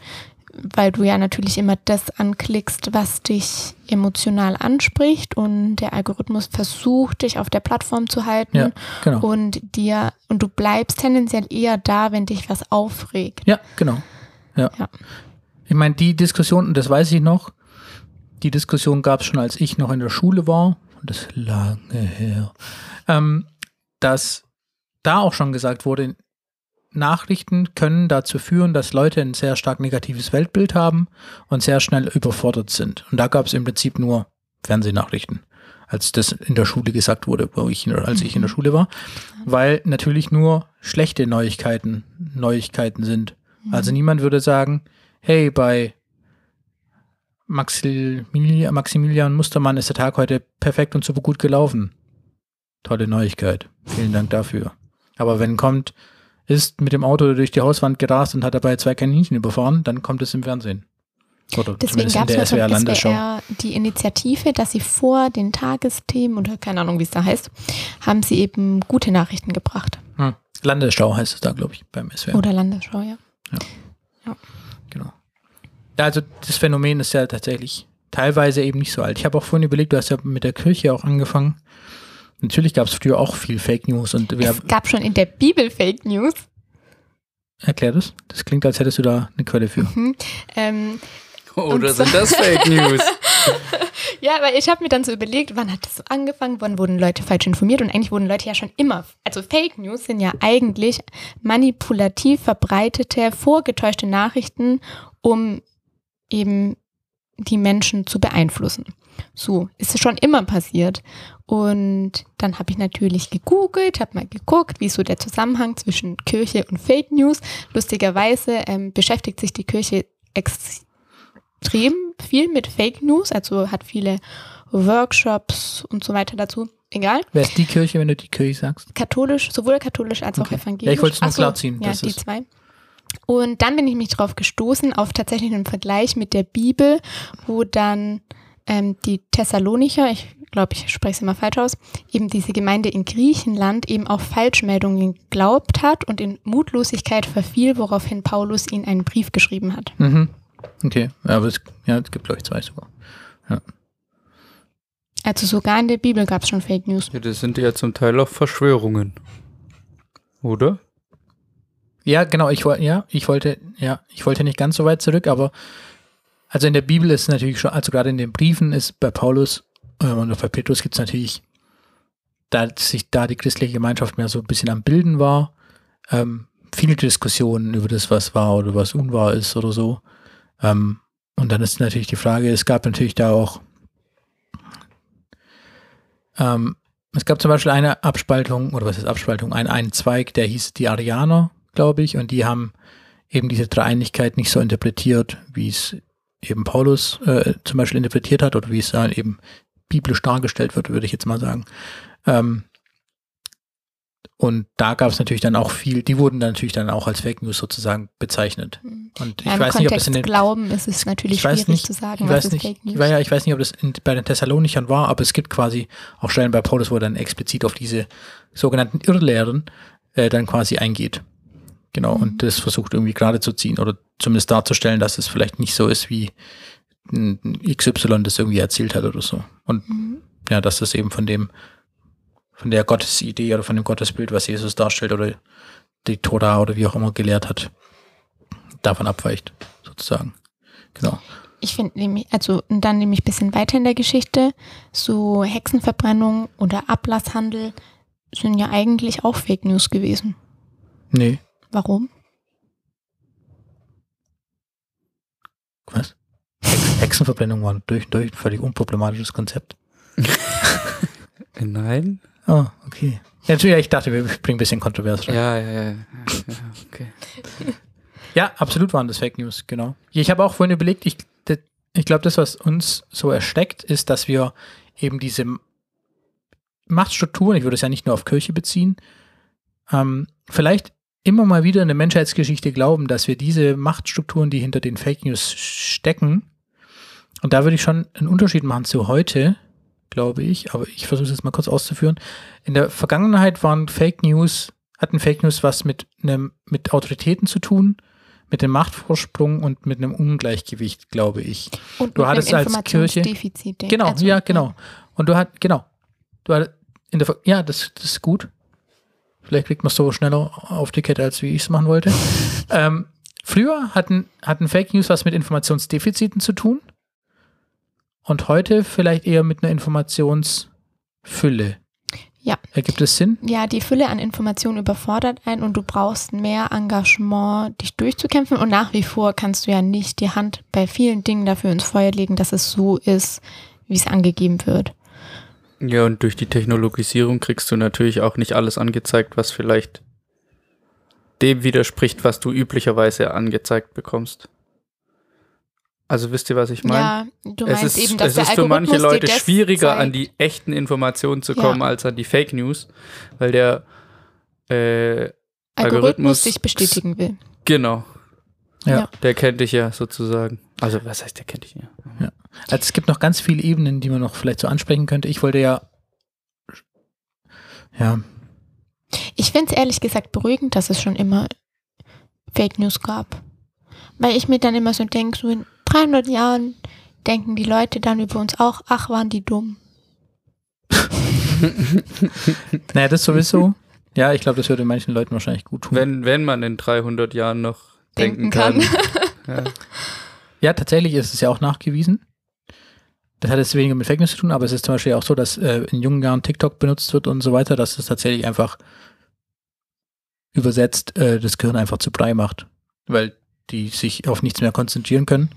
Weil du ja natürlich immer das anklickst, was dich emotional anspricht. Und der Algorithmus versucht, dich auf der Plattform zu halten. Ja, genau. Und dir, und du bleibst tendenziell eher da, wenn dich was aufregt. Ja, genau. Ja. Ja. Ich meine, die Diskussion, und das weiß ich noch, die Diskussion gab es schon, als ich noch in der Schule war, und das ist lange her, ähm, dass da auch schon gesagt wurde, Nachrichten können dazu führen, dass Leute ein sehr stark negatives Weltbild haben und sehr schnell überfordert sind. Und da gab es im Prinzip nur Fernsehnachrichten, als das in der Schule gesagt wurde, wo ich, als ich in der Schule war, weil natürlich nur schlechte Neuigkeiten Neuigkeiten sind. Also niemand würde sagen, hey, bei Maximilian, Maximilian Mustermann ist der Tag heute perfekt und super gut gelaufen. Tolle Neuigkeit. Vielen Dank dafür. Aber wenn kommt, ist mit dem Auto durch die Hauswand gerast und hat dabei zwei Kaninchen überfahren, dann kommt es im Fernsehen. Oder Deswegen gab es ja von. SWR die Initiative, dass sie vor den Tagesthemen oder keine Ahnung, wie es da heißt, haben sie eben gute Nachrichten gebracht. Hm. Landesschau heißt es da, glaube ich, beim SWR. Oder Landesschau, ja. Genau. Ja, Also das Phänomen ist ja tatsächlich teilweise eben nicht so alt. Ich habe auch vorhin überlegt, du hast ja mit der Kirche auch angefangen. Natürlich gab es früher auch viel Fake News und wir Es gab schon in der Bibel Fake News. erklär das. Das klingt, als hättest du da eine Quelle für. Ähm, Oder Und sind das Fake News? ja, aber ich habe mir dann so überlegt, wann hat das so angefangen, wann wurden Leute falsch informiert und eigentlich wurden Leute ja schon immer, also Fake News sind ja eigentlich manipulativ verbreitete, vorgetäuschte Nachrichten, um eben die Menschen zu beeinflussen. So ist es schon immer passiert. Und dann habe ich natürlich gegoogelt, habe mal geguckt, wie ist so der Zusammenhang zwischen Kirche und Fake News. Lustigerweise ähm, beschäftigt sich die Kirche extrem viel mit Fake News, also hat viele Workshops und so weiter dazu. Egal. Wer ist die Kirche, wenn du die Kirche sagst? Katholisch, sowohl katholisch als auch Okay. evangelisch. Ja, ich wollte es nur so, klarziehen, Ja, dass die es- zwei. Und dann bin ich mich drauf gestoßen, auf tatsächlich einen Vergleich mit der Bibel, wo dann ähm, die Thessalonicher, ich glaube, ich spreche es immer falsch aus, eben diese Gemeinde in Griechenland eben auf Falschmeldungen geglaubt hat und in Mutlosigkeit verfiel, woraufhin Paulus ihnen einen Brief geschrieben hat. Mhm. Okay, ja, aber es, ja, es gibt, glaube ich, zwei sogar. Also sogar in der Bibel gab es schon Fake News. Ja, das sind ja zum Teil auch Verschwörungen. Oder? Ja, genau, ich wollte, ja, ich wollte, ja, ich wollte nicht ganz so weit zurück, aber also in der Bibel ist natürlich schon, also gerade in den Briefen ist bei Paulus äh, und bei Petrus gibt es natürlich, da sich da die christliche Gemeinschaft mehr so ein bisschen am Bilden war, ähm, viele Diskussionen über das, was wahr oder was unwahr ist oder so. Ähm, und dann ist natürlich die Frage, es gab natürlich da auch, ähm, es gab zum Beispiel eine Abspaltung, oder was ist Abspaltung, ein, ein Zweig, der hieß die Arianer, glaube ich, und die haben eben diese Dreieinigkeit nicht so interpretiert, wie es eben Paulus äh, zum Beispiel interpretiert hat oder wie es da eben biblisch dargestellt wird, würde ich jetzt mal sagen. Ähm, und da gab es natürlich dann auch viel, die wurden dann natürlich dann auch als Fake News sozusagen bezeichnet. Und ich Ja, Im weiß nicht, ob Kontext es in den Glauben ist es natürlich ich weiß schwierig nicht, zu sagen, ich was weiß ist nicht, Fake News. Ich, ja, ich weiß nicht, ob das in, bei den Thessalonichern war, aber es gibt quasi auch Stellen bei Paulus, wo er dann explizit auf diese sogenannten Irrlehren äh, dann quasi eingeht. Genau, Mhm. und das versucht irgendwie gerade zu ziehen oder zumindest darzustellen, dass es vielleicht nicht so ist, wie XY das irgendwie erzählt hat oder so. Und Mhm. ja, dass das eben von dem, von der Gottesidee oder von dem Gottesbild, was Jesus darstellt oder die Tora oder wie auch immer gelehrt hat, davon abweicht, sozusagen. Genau. Ich finde nämlich, also dann nämlich ein bisschen weiter in der Geschichte, so Hexenverbrennung oder Ablasshandel sind ja eigentlich auch Fake News gewesen. Nee. Warum? Was? Hex Hexenverbrennung war durch, durch ein völlig unproblematisches Konzept. Nein? Oh, okay. Ja, natürlich, ich dachte, wir bringen ein bisschen kontrovers rein. Ja, ja, ja. ja, okay. Ja, absolut waren das Fake News, genau. Ich habe auch vorhin überlegt, ich, ich glaube, das, was uns so ersteckt, ist, dass wir eben diese Machtstrukturen, ich würde es ja nicht nur auf Kirche beziehen, ähm, vielleicht immer mal wieder in der Menschheitsgeschichte glauben, dass wir diese Machtstrukturen, die hinter den Fake News stecken, und da würde ich schon einen Unterschied machen zu heute, glaube ich, aber ich versuche es jetzt mal kurz auszuführen. In der Vergangenheit waren Fake News, hatten Fake News was mit einem, mit Autoritäten zu tun, mit dem Machtvorsprung und mit einem Ungleichgewicht, glaube ich. Und Du hattest als Kirche- Genau, also, ja, genau. Und du hat, genau. Du hat, in der, Ver- ja, das, das ist gut. Vielleicht kriegt man es so schneller auf die Kette, als wie ich es machen wollte. ähm, früher hatten, hatten Fake News was mit Informationsdefiziten zu tun. Und heute vielleicht eher mit einer Informationsfülle. Ja. Ergibt es Sinn? Ja, die Fülle an Informationen überfordert einen und du brauchst mehr Engagement, dich durchzukämpfen. Und nach wie vor kannst du ja nicht die Hand bei vielen Dingen dafür ins Feuer legen, dass es so ist, wie es angegeben wird. Ja, und durch die Technologisierung kriegst du natürlich auch nicht alles angezeigt, was vielleicht dem widerspricht, was du üblicherweise angezeigt bekommst. Also wisst ihr, was ich meine? ja, du es meinst ist, eben, dass es der ist für manche Leute schwieriger, an die echten Informationen zu Ja. kommen, als an die Fake News, weil der äh, Algorithmus Algorithmus- sich bestätigen will. genau, Ja. Ja. der kennt dich ja sozusagen. Also was heißt, der kennt dich ja? Also es gibt noch ganz viele Ebenen, die man noch vielleicht so ansprechen könnte. Ich wollte ja, ja, Ich finde es ehrlich gesagt beruhigend, dass es schon immer Fake News gab. Weil ich mir dann immer so denke, so in 300 Jahren denken die Leute dann über uns auch, ach, waren die dumm. naja, das sowieso. Ja, ich glaube, das würde manchen Leuten wahrscheinlich gut tun. Wenn, wenn man in 300 Jahren noch denken, Denken kann. kann. ja. Ja, tatsächlich ist es ja auch nachgewiesen. Das hat jetzt weniger mit Fake News zu tun, aber es ist zum Beispiel auch so, dass äh, in jungen Jahren TikTok benutzt wird und so weiter, dass es tatsächlich einfach übersetzt äh, das Gehirn einfach zu Brei macht, weil die sich auf nichts mehr konzentrieren können.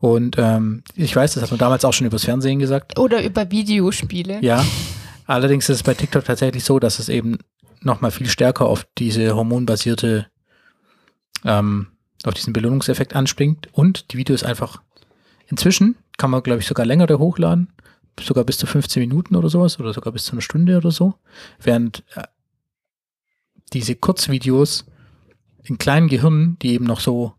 Und ähm, ich weiß, das hat man damals auch schon übers Fernsehen gesagt. Oder über Videospiele. Ja. Allerdings ist es bei TikTok tatsächlich so, dass es eben nochmal viel stärker auf diese hormonbasierte, ähm, auf diesen Belohnungseffekt anspringt und die Videos einfach inzwischen kann man, glaube ich, sogar längere hochladen, sogar bis zu 15 Minuten oder sowas oder sogar bis zu einer Stunde oder so, während äh, diese Kurzvideos in kleinen Gehirnen, die eben noch so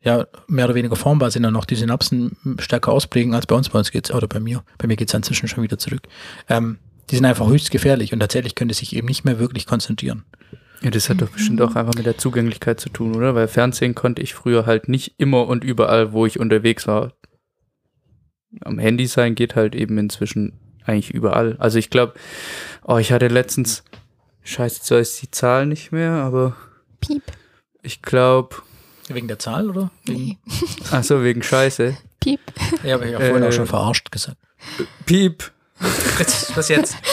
ja, mehr oder weniger formbar sind, dann noch die Synapsen stärker ausprägen als bei uns. Bei uns geht's, oder bei mir. Bei mir geht's inzwischen schon wieder zurück. Ähm, die sind einfach höchst gefährlich und tatsächlich können die sich eben nicht mehr wirklich konzentrieren. ja, das hat doch bestimmt auch einfach mit der Zugänglichkeit zu tun, oder? Weil Fernsehen konnte ich früher halt nicht immer und überall, wo ich unterwegs war. Am Handy sein geht halt eben inzwischen eigentlich überall. Also ich glaube, oh, ich hatte letztens, scheiße, jetzt weiß ich die Zahl nicht mehr, aber Piep. ich glaube, Wegen der Zahl, oder? Wegen, Nee. ach so, wegen Scheiße. Piep. Ja, aber ich habe vorhin Äh, auch schon verarscht gesagt. Piep. Was jetzt?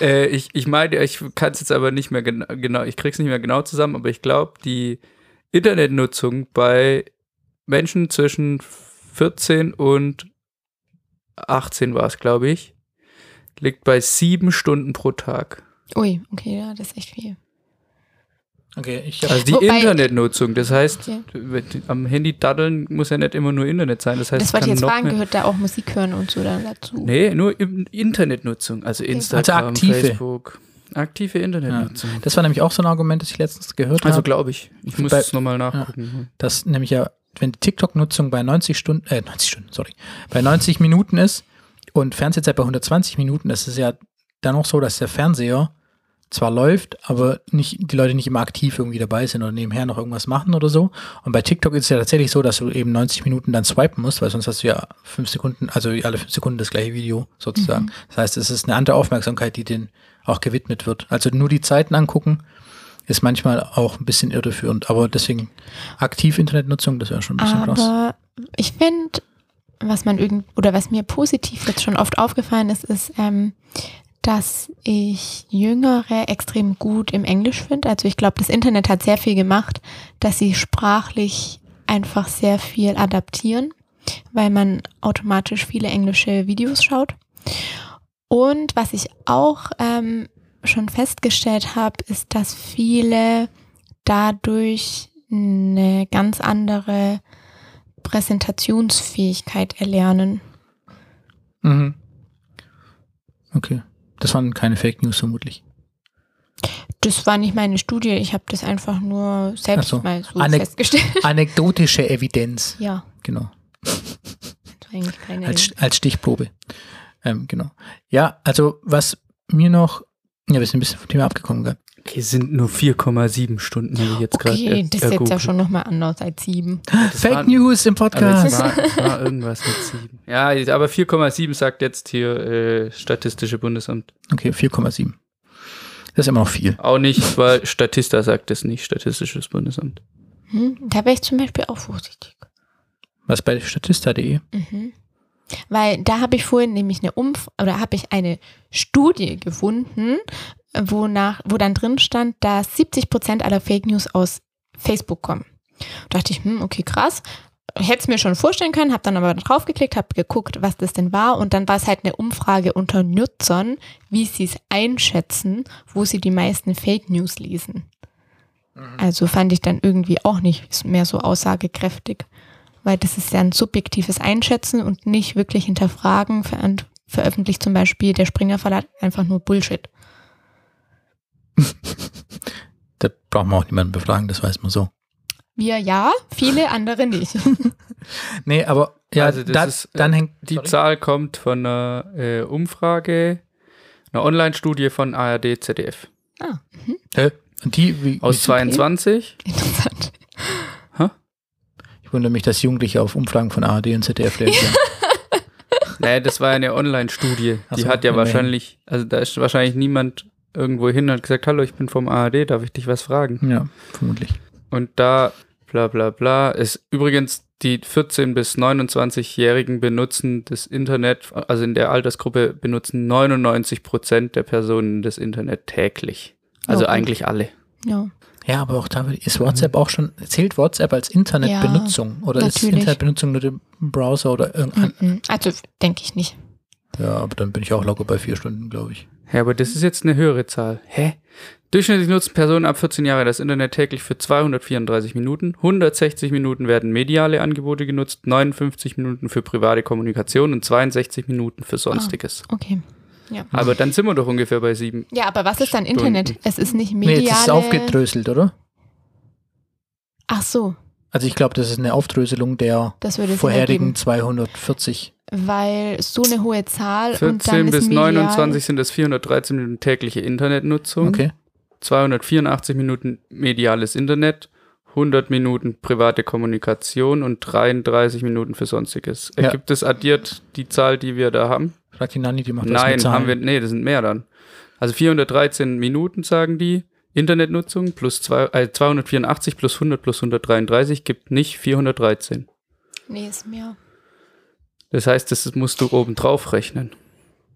Äh, ich, ich meine, ich kann es jetzt aber nicht mehr genau, genau, ich krieg's nicht mehr genau zusammen, aber ich glaube, die Internetnutzung bei Menschen zwischen 14 und 18 war es, glaube ich, liegt bei sieben Stunden pro Tag. Ui, okay, ja, das ist echt viel. Okay, ich habe Also die Wobei- Internetnutzung, das heißt, Okay. am Handy daddeln muss ja nicht immer nur Internet sein, das heißt, Das wollte ich jetzt noch fragen, gehört da auch Musik hören und so dann dazu? Nee, nur Internetnutzung, also Instagram, aktive. Facebook. Aktive Internetnutzung. das war nämlich auch so ein Argument, das ich letztens gehört Also habe, glaube ich. Ich muss es nochmal nachgucken. dass nämlich ja, wenn die TikTok-Nutzung bei 90 Stunden, äh, 90 Stunden, sorry, bei 90 Minuten ist und Fernsehzeit bei 120 Minuten, das ist ja dann auch so, dass der Fernseher zwar läuft, aber nicht, die Leute nicht immer aktiv irgendwie dabei sind oder nebenher noch irgendwas machen oder so. Und bei TikTok ist es ja tatsächlich so, dass du eben 90 Minuten dann swipen musst, weil sonst hast du ja fünf Sekunden, also alle fünf Sekunden das gleiche Video sozusagen. Das heißt, es ist eine andere Aufmerksamkeit, die denen auch gewidmet wird. Also nur die Zeiten angucken ist manchmal auch ein bisschen irreführend, aber deswegen aktiv Internetnutzung, das wäre schon ein bisschen krass. Aber ich finde, was man irgend oder was mir positiv jetzt schon oft aufgefallen ist, ist, ähm, dass ich Jüngere extrem gut im Englisch finde. Also ich glaube, das Internet hat sehr viel gemacht, dass sie sprachlich einfach sehr viel adaptieren, weil man automatisch viele englische Videos schaut. Und was ich auch ähm, schon festgestellt habe, ist, dass viele dadurch eine ganz andere Präsentationsfähigkeit erlernen. Mhm. Okay. Das waren keine Fake News vermutlich. Das war nicht meine Studie, ich habe das einfach nur selbst so. mal so Anek- festgestellt. Anekdotische Evidenz. Ja, Genau. Als, als Stichprobe. Ähm, genau. Ja, also was mir noch, ja, wir sind ein bisschen vom Thema abgekommen, gell? Okay, sind nur 4,7 Stunden, habe ich jetzt gerade okay, er- das ist jetzt ja schon nochmal anders als sieben. Fake war- News im Aber Podcast. es war, war irgendwas mit 7. Ja, aber 4,7 sagt jetzt hier äh, Statistische Bundesamt. Okay, 4,7. Das ist immer noch viel. Auch nicht, weil Statista sagt es nicht, Statistisches Bundesamt. Hm? Da wäre ich zum Beispiel auch vorsichtig. Was bei statista.de? Mhm. Weil da habe ich vorhin nämlich eine Umf oder habe ich eine Studie gefunden, wonach, wo dann drin stand, dass 70 Prozent aller Fake News aus Facebook kommen. Da dachte ich, hm, okay, krass. Hätte es mir schon vorstellen können, habe dann aber draufgeklickt, habe geguckt, was das denn war und dann war es halt eine Umfrage unter Nutzern, wie sie es einschätzen, wo sie die meisten Fake News lesen. Also fand ich dann irgendwie auch nicht mehr so aussagekräftig weil das ist ja ein subjektives Einschätzen und nicht wirklich hinterfragen. Ver veröffentlicht zum Beispiel der Springer Verlag einfach nur Bullshit. Da braucht man auch niemanden befragen, das weiß man so. Wir ja, viele andere nicht. Nee, aber ja, Also das da, ist, äh, dann hängt Die sorry. Zahl kommt von einer äh, Umfrage, einer Online-Studie von ARD, ZDF. ah, Hä? Und die, wie, Aus wie, 22. interessant. Ich wundere mich, dass Jugendliche auf Umfragen von ARD und ZDF reagieren. Nee, das war ja eine Online-Studie. Die so, hat ja wahrscheinlich, also da ist wahrscheinlich niemand irgendwo hin und hat gesagt, hallo, ich bin vom ARD, darf ich dich was fragen? ja, vermutlich. Und da, bla bla bla, ist übrigens die 14- bis 29-Jährigen benutzen das Internet, also in der Altersgruppe benutzen 99 Prozent der Personen das Internet täglich. Also gut. eigentlich alle. Ja. Ja, aber auch da ist WhatsApp auch schon, zählt WhatsApp als Internetbenutzung? oder ist natürlich. Internetbenutzung nur der Browser oder irgendein? Mhm. Also denke ich nicht. Ja, aber dann bin ich auch locker bei vier Stunden, glaube ich. Ja, aber das ist jetzt eine höhere Zahl. Hä? Durchschnittlich nutzen Personen ab 14 Jahre das Internet täglich für 234 Minuten. 160 Minuten werden mediale Angebote genutzt, 59 Minuten für private Kommunikation und 62 Minuten für Sonstiges. Okay. Ja. Aber dann sind wir doch ungefähr bei sieben. Ja, aber was ist dann Stunden. Internet? Es ist nicht Nee, mediale. jetzt ist es aufgedröselt, oder? Ach so, Also ich glaube, das ist eine Aufdröselung der das vorherigen ergeben. 240. Weil so eine hohe Zahl und 14 dann bis ist medial, 29 sind es 413 Minuten tägliche Internetnutzung, Okay. 284 Minuten mediales Internet, 100 Minuten private Kommunikation und 33 Minuten für Sonstiges. Ja. Ergibt es addiert die Zahl, die wir da haben? Frag die macht das mit Nein, Zahlen. haben wir, nee, das sind mehr dann. Also 413 Minuten, sagen die, Internetnutzung plus zwei, äh, 284 plus 100 plus 133 gibt nicht 413. Nee, ist mehr. Das heißt, das musst du oben drauf rechnen.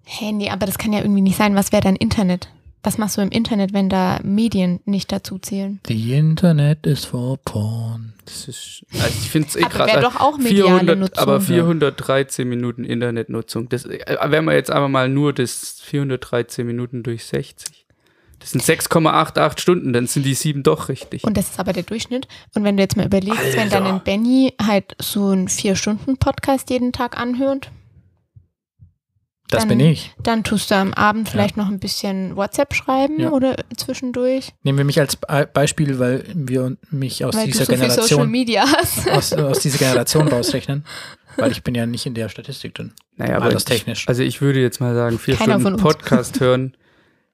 Hey, nee, aber das kann ja irgendwie nicht sein. Was wäre dann Internet? Was machst du im Internet, wenn da Medien nicht dazu zählen? Die Internet ist for porn. Das ist, also ich finde es eh Aber krass. wäre Also doch auch mediale 400, Nutzung. aber 413 Minuten Internetnutzung. Das, äh, wenn wir jetzt aber mal nur das 413 Minuten durch 60. Das sind 6,88 Stunden, dann sind die sieben doch richtig. Und das ist aber der Durchschnitt. Und wenn du jetzt mal überlegst, wenn dann Alter. ein Benny halt so einen Vier-Stunden-Podcast jeden Tag anhört, Das Dann- bin ich. dann tust du am Abend vielleicht noch ein bisschen WhatsApp schreiben Ja. oder zwischendurch, Nehmen wir mich als Be- Beispiel, weil wir mich aus weil du dieser so viel Social Generation Media hast. aus, aus dieser Generation rausrechnen. Weil ich bin ja nicht in der Statistik drin. naja, aber Alles ich, technisch. also ich würde jetzt mal sagen, vier Keiner Stunden. Podcast hören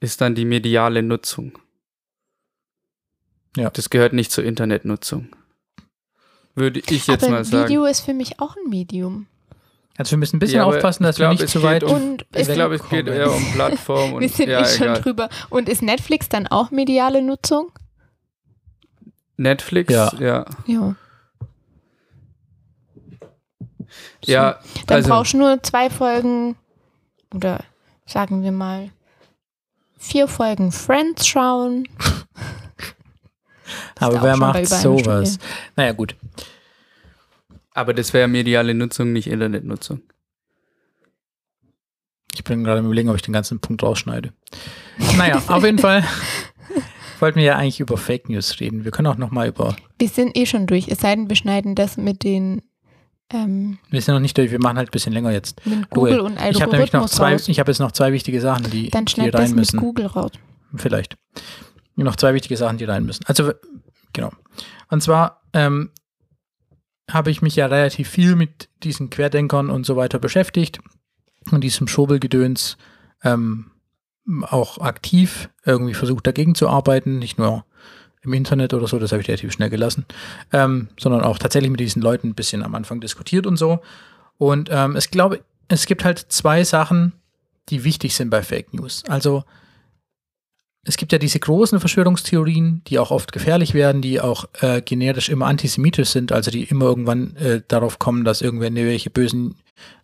ist dann die mediale Nutzung. Ja. Das gehört nicht zur Internetnutzung. Würde ich jetzt aber mal sagen. Video ist für mich auch ein Medium. Also wir müssen ein bisschen Ja, aufpassen, dass wir glaub, nicht es zu weit. um- Und Ich glaube, es geht eher um Plattform und wir sind ja, nicht schon egal. drüber. Und ist Netflix dann auch mediale Nutzung? Netflix, Ja. ja. Ja. Ja, Dann also, brauchst du nur zwei Folgen oder sagen wir mal vier Folgen Friends schauen. Aber wer macht sowas? Naja, gut. Aber das wäre mediale Nutzung, nicht Internetnutzung. Ich bin gerade im Überlegen, ob ich den ganzen Punkt rausschneide. Naja, auf jeden Fall wollten wir ja eigentlich über Fake News reden. Wir können auch nochmal über, Wir sind eh schon durch, es sei denn, wir schneiden das mit den ähm, wir sind noch nicht durch, wir machen halt ein bisschen länger jetzt. mit Google Ruhe. und Ich habe nämlich noch Algorithmus zwei, raus. ich habe jetzt noch zwei wichtige Sachen, die, Dann die schneid das rein mit müssen. Google raus. Vielleicht. Noch zwei wichtige Sachen, die rein müssen. Also, genau. Und zwar ähm, habe ich mich ja relativ viel mit diesen Querdenkern und so weiter beschäftigt und diesem Schobelgedöns ähm, auch aktiv irgendwie versucht dagegen zu arbeiten, nicht nur im Internet oder so, das habe ich relativ schnell gelassen, ähm, sondern auch tatsächlich mit diesen Leuten ein bisschen am Anfang diskutiert und so. Und ähm, es glaube, es gibt halt zwei Sachen, die wichtig sind bei Fake News. Also es gibt ja diese großen Verschwörungstheorien, die auch oft gefährlich werden, die auch äh, generisch immer antisemitisch sind, also die immer irgendwann äh, darauf kommen, dass irgendwelche bösen,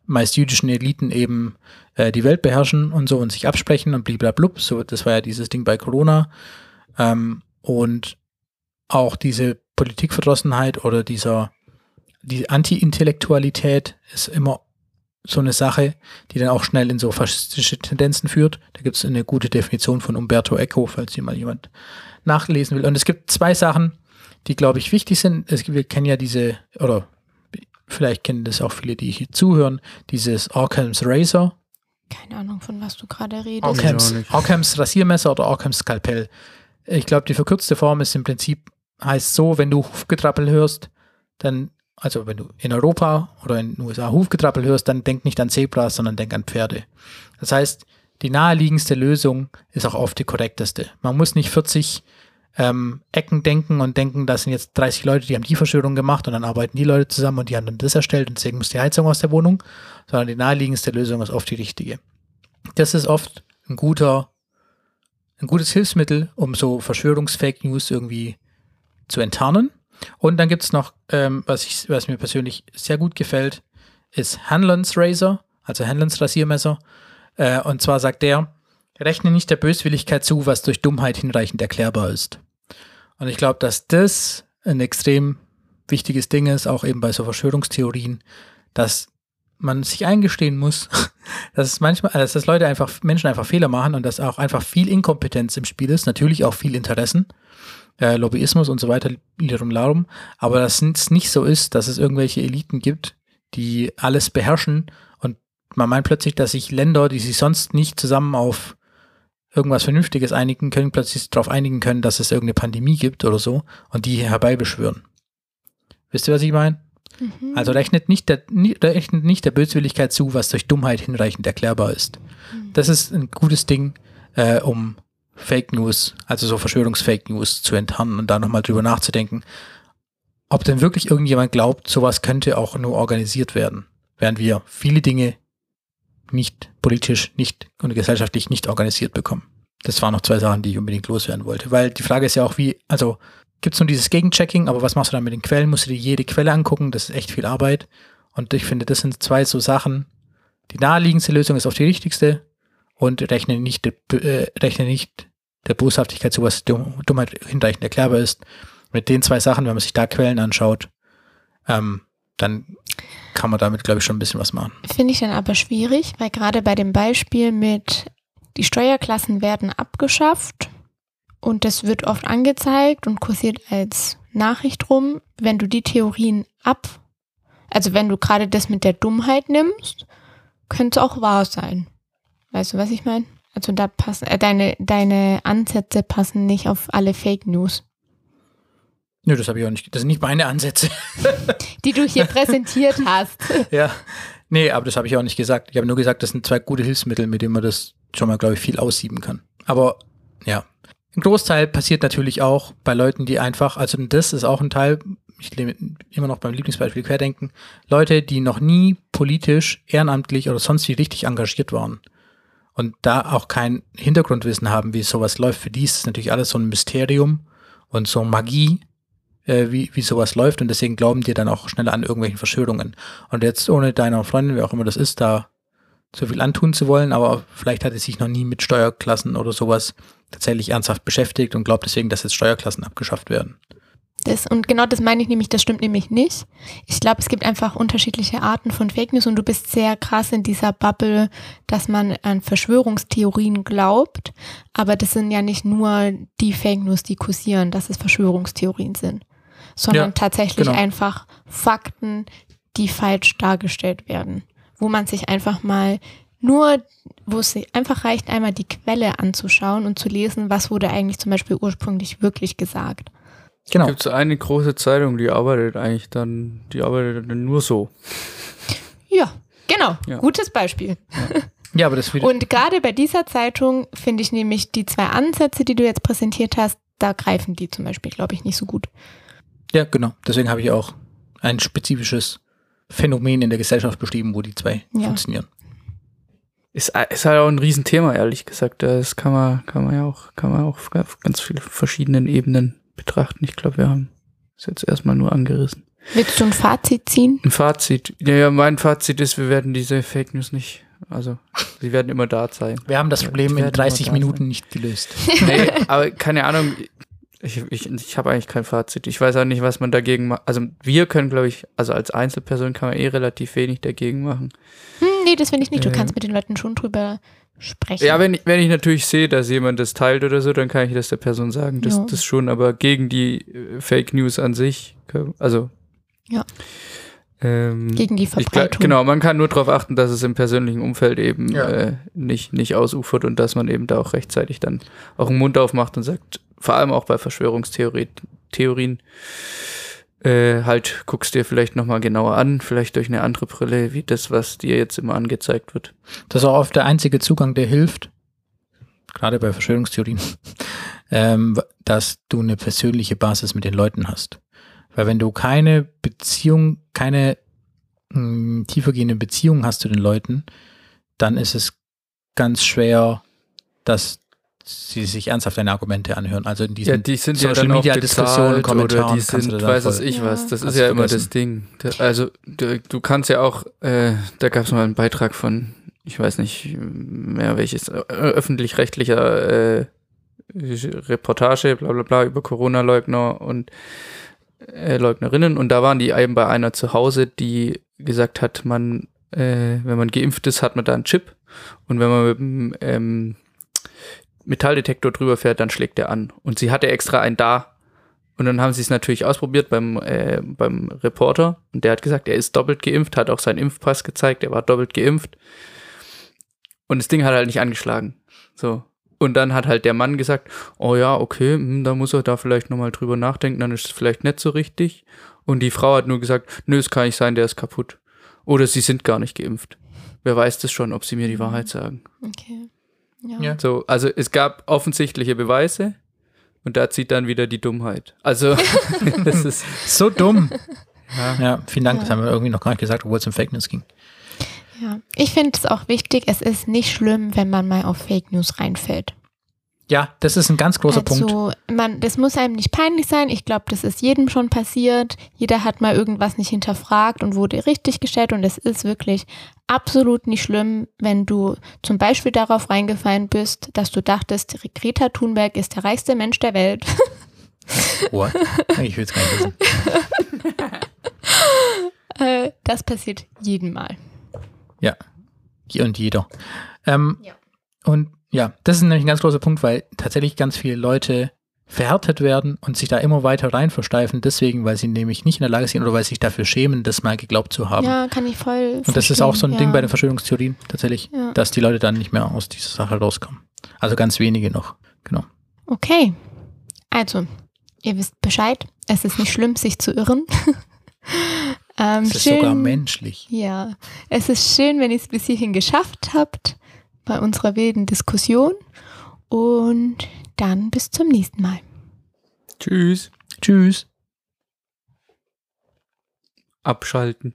meist jüdischen Eliten eben äh, die Welt beherrschen und so und sich absprechen und bliblablub. So, das war ja dieses Ding bei Corona. Ähm, und auch diese Politikverdrossenheit oder dieser die Anti-Intellektualität ist immer so eine Sache, die dann auch schnell in so faschistische Tendenzen führt. Da gibt es eine gute Definition von Umberto Eco, falls hier mal jemand nachlesen will. Und es gibt zwei Sachen, die, glaube ich, wichtig sind. Es, wir kennen ja diese, oder vielleicht kennen das auch viele, die hier zuhören, dieses Occam's Razor. Keine Ahnung, von was du gerade redest. Occam's. Occam's Rasiermesser oder Occam's Skalpell. Ich glaube, die verkürzte Form ist im Prinzip, heißt so, wenn du Hufgetrappel hörst, dann, also wenn du in Europa oder in den USA Hufgetrappel hörst, dann denk nicht an Zebras, sondern denk an Pferde. Das heißt, die naheliegendste Lösung ist auch oft die korrekteste. Man muss nicht 40 ähm, Ecken denken und denken, das sind jetzt 30 Leute, die haben die Verschwörung gemacht und dann arbeiten die Leute zusammen und die haben dann das erstellt und deswegen muss die Heizung aus der Wohnung, sondern die naheliegendste Lösung ist oft die richtige. Das ist oft ein guter, ein gutes Hilfsmittel, um so Verschwörungsfake News irgendwie zu enttarnen. Und dann gibt es noch, ähm, was, ich, was mir persönlich sehr gut gefällt, ist Hanlons Razor, also Hanlons Rasiermesser. Äh, und zwar sagt der, rechne nicht der Böswilligkeit zu, was durch Dummheit hinreichend erklärbar ist. Und ich glaube, dass das ein extrem wichtiges Ding ist, auch eben bei so Verschwörungstheorien, dass man sich eingestehen muss, dass es manchmal, dass Leute einfach, Menschen einfach Fehler machen und dass auch einfach viel Inkompetenz im Spiel ist, natürlich auch viel Interessen, äh, Lobbyismus und so weiter, Lirum Larum, aber dass es nicht so ist, dass es irgendwelche Eliten gibt, die alles beherrschen und man meint plötzlich, dass sich Länder, die sich sonst nicht zusammen auf irgendwas Vernünftiges einigen können, plötzlich darauf einigen können, dass es irgendeine Pandemie gibt oder so und die herbeibeschwören. Wisst ihr, was ich meine? Mhm. Also rechnet nicht, der, rechnet nicht der Böswilligkeit zu, was durch Dummheit hinreichend erklärbar ist. Das ist ein gutes Ding, äh, um Fake News, also so Verschwörungsfake News zu enttarnen und da nochmal drüber nachzudenken, ob denn wirklich irgendjemand glaubt, sowas könnte auch nur organisiert werden, während wir viele Dinge nicht politisch, nicht und gesellschaftlich nicht organisiert bekommen. Das waren noch zwei Sachen, die ich unbedingt loswerden wollte, weil die Frage ist ja auch, wie, also gibt es nur dieses Gegenchecking, aber was machst du dann mit den Quellen? Musst du dir jede Quelle angucken, das ist echt viel Arbeit. Und ich finde, das sind zwei so Sachen. Die naheliegendste Lösung ist auch die richtigste und rechne nicht, äh, rechne nicht der Boshaftigkeit zu, was Dumm- Dummheit hinreichend erklärbar ist. Mit den zwei Sachen, wenn man sich da Quellen anschaut, ähm, dann kann man damit, glaube ich, schon ein bisschen was machen. Finde ich dann aber schwierig, weil gerade bei dem Beispiel mit die Steuerklassen werden abgeschafft und das wird oft angezeigt und kursiert als Nachricht rum, wenn du die Theorien ab, also wenn du gerade das mit der Dummheit nimmst, könnte es auch wahr sein. Weißt du, was ich meine? Also da passen äh, deine deine Ansätze passen nicht auf alle Fake News, Nö, das habe ich auch nicht. Das sind nicht meine Ansätze. die du hier präsentiert hast. ja. Nee, aber das habe ich auch nicht gesagt. Ich habe nur gesagt, das sind zwei gute Hilfsmittel, mit denen man das schon mal, glaube ich, viel aussieben kann. Aber ja. Ein Großteil passiert natürlich auch bei Leuten, die einfach, also das ist auch ein Teil, ich lebe immer noch beim Lieblingsbeispiel Querdenken, Leute, die noch nie politisch, ehrenamtlich oder sonst wie richtig engagiert waren und da auch kein Hintergrundwissen haben, wie sowas läuft. Für die ist es natürlich alles so ein Mysterium und so Magie äh, wie, wie sowas läuft und deswegen glauben die dann auch schneller an irgendwelchen Verschwörungen. Und jetzt ohne deiner Freundin, wer auch immer das ist, da so viel antun zu wollen, aber vielleicht hat sie sich noch nie mit Steuerklassen oder sowas tatsächlich ernsthaft beschäftigt und glaubt deswegen, dass jetzt Steuerklassen abgeschafft werden. Das, und genau das meine ich nämlich, das stimmt nämlich nicht. Ich glaube, es gibt einfach unterschiedliche Arten von Fake News und du bist sehr krass in dieser Bubble, dass man an Verschwörungstheorien glaubt. Aber das sind ja nicht nur die Fake News, die kursieren, dass es Verschwörungstheorien sind, sondern Ja, tatsächlich genau. einfach Fakten, die falsch dargestellt werden. Wo man sich einfach mal nur, wo es einfach reicht, einmal die Quelle anzuschauen und zu lesen, was wurde eigentlich zum Beispiel ursprünglich wirklich gesagt. Genau. Gibt so eine große Zeitung, die arbeitet eigentlich dann, die arbeitet dann nur so. Ja, genau. Ja. Gutes Beispiel. Ja, aber das wieder. Und gerade bei dieser Zeitung finde ich nämlich die zwei Ansätze, die du jetzt präsentiert hast, da greifen die zum Beispiel, glaube ich, nicht so gut. Ja, genau. Deswegen habe ich auch ein spezifisches Phänomen in der Gesellschaft beschrieben, wo die zwei Ja. funktionieren. Ist, ist halt auch ein Riesenthema, ehrlich gesagt. Das kann man, kann man ja auch, kann man auch auf ganz viele verschiedenen Ebenen betrachten. Ich glaube, wir haben es jetzt erstmal nur angerissen. Willst du ein Fazit ziehen? Ein Fazit. Ja, ja, mein Fazit ist, wir werden diese Fake News nicht, also, sie werden immer da sein. Wir haben das Problem in werden 30 immer da Minuten nicht gelöst. Nee, aber keine Ahnung. Ich, ich, ich habe eigentlich kein Fazit. Ich weiß auch nicht, was man dagegen macht. Also wir können, glaube ich, also als Einzelperson kann man eh relativ wenig dagegen machen. Hm, nee, das finde ich nicht. Du Ähm. kannst mit den Leuten schon drüber sprechen. Ja, wenn ich, wenn ich natürlich sehe, dass jemand das teilt oder so, dann kann ich das der Person sagen. Das, Ja. das schon, aber gegen die äh, Fake News an sich, also. Ja. Ähm, Gegen die ich glaub, Verbreitung. genau, man kann nur darauf achten, dass es im persönlichen Umfeld eben Ja. äh, nicht, nicht ausufert und dass man eben da auch rechtzeitig dann auch den Mund aufmacht und sagt, vor allem auch bei Verschwörungstheorien, Theorien, äh, halt guckst dir vielleicht nochmal genauer an, vielleicht durch eine andere Brille, wie das, was dir jetzt immer angezeigt wird. Das ist auch oft der einzige Zugang, der hilft, gerade bei Verschwörungstheorien, ähm, dass du eine persönliche Basis mit den Leuten hast. Weil wenn du keine Beziehung, keine mh, tiefergehende Beziehung hast zu den Leuten, dann ist es ganz schwer, dass sie sich ernsthaft deine Argumente anhören. Also in diesen Ja, die sind ja Social auch Media Diskussionen, oder Kommentaren die sind, weiß es ich Ja. was. Das ist ja immer vergessen. das Ding. Da- Also du, du kannst ja auch, äh, da gab es mal einen Beitrag von, ich weiß nicht mehr welches, äh, öffentlich-rechtlicher äh, Reportage, bla bla bla, über Corona-Leugner und äh, Leugnerinnen. Und da waren die eben bei einer zu Hause, die gesagt hat, man, äh, wenn man geimpft ist, hat man da einen Chip. Und wenn man mit dem ähm, Metalldetektor drüber fährt, dann schlägt er an. Und sie hatte extra einen da. Und dann haben sie es natürlich ausprobiert beim, äh, beim Reporter. Und der hat gesagt, er ist doppelt geimpft, hat auch seinen Impfpass gezeigt, er war doppelt geimpft. Und das Ding hat halt nicht angeschlagen. So. Und dann hat halt der Mann gesagt, oh ja, okay, hm, da muss er da vielleicht nochmal drüber nachdenken, dann ist es vielleicht nicht so richtig. Und die Frau hat nur gesagt, nö, es kann nicht sein, der ist kaputt. Oder sie sind gar nicht geimpft. Wer weiß das schon, ob sie mir die Wahrheit sagen. Okay. Ja. So, also es gab offensichtliche Beweise und da zieht dann wieder die Dummheit. Also das ist so dumm. ja, Ja, vielen Dank, das Ja. haben wir irgendwie noch gar nicht gesagt, obwohl es um Fake News ging. Ja. Ich finde es auch wichtig, es ist nicht schlimm, wenn man mal auf Fake News reinfällt. Ja, das ist ein ganz großer Punkt. also, Man, das muss einem nicht peinlich sein. Ich glaube, das ist jedem schon passiert. Jeder hat mal irgendwas nicht hinterfragt und wurde richtig gestellt. Und es ist wirklich absolut nicht schlimm, wenn du zum Beispiel darauf reingefallen bist, dass du dachtest, Greta Thunberg ist der reichste Mensch der Welt. What? Ich will es gar nicht wissen. Äh, das passiert jedem Mal. Ja, und jeder. Ähm, Ja. Und ja, das ist nämlich ein ganz großer Punkt, weil tatsächlich ganz viele Leute verhärtet werden und sich da immer weiter rein versteifen, deswegen, weil sie nämlich nicht in der Lage sind oder weil sie sich dafür schämen, das mal geglaubt zu haben. Ja, kann ich voll. und das ist auch so ein verstehen, Ding ja. bei den Verschwörungstheorien tatsächlich, Ja. dass die Leute dann nicht mehr aus dieser Sache rauskommen. Also ganz wenige noch. Genau. Okay. Also, ihr wisst Bescheid. Es ist nicht schlimm, sich zu irren. ähm, Das ist sogar menschlich. Ja, es ist schön, wenn ihr es bis hierhin geschafft habt bei unserer wilden Diskussion. Und dann bis zum nächsten Mal. Tschüss. Tschüss. Abschalten.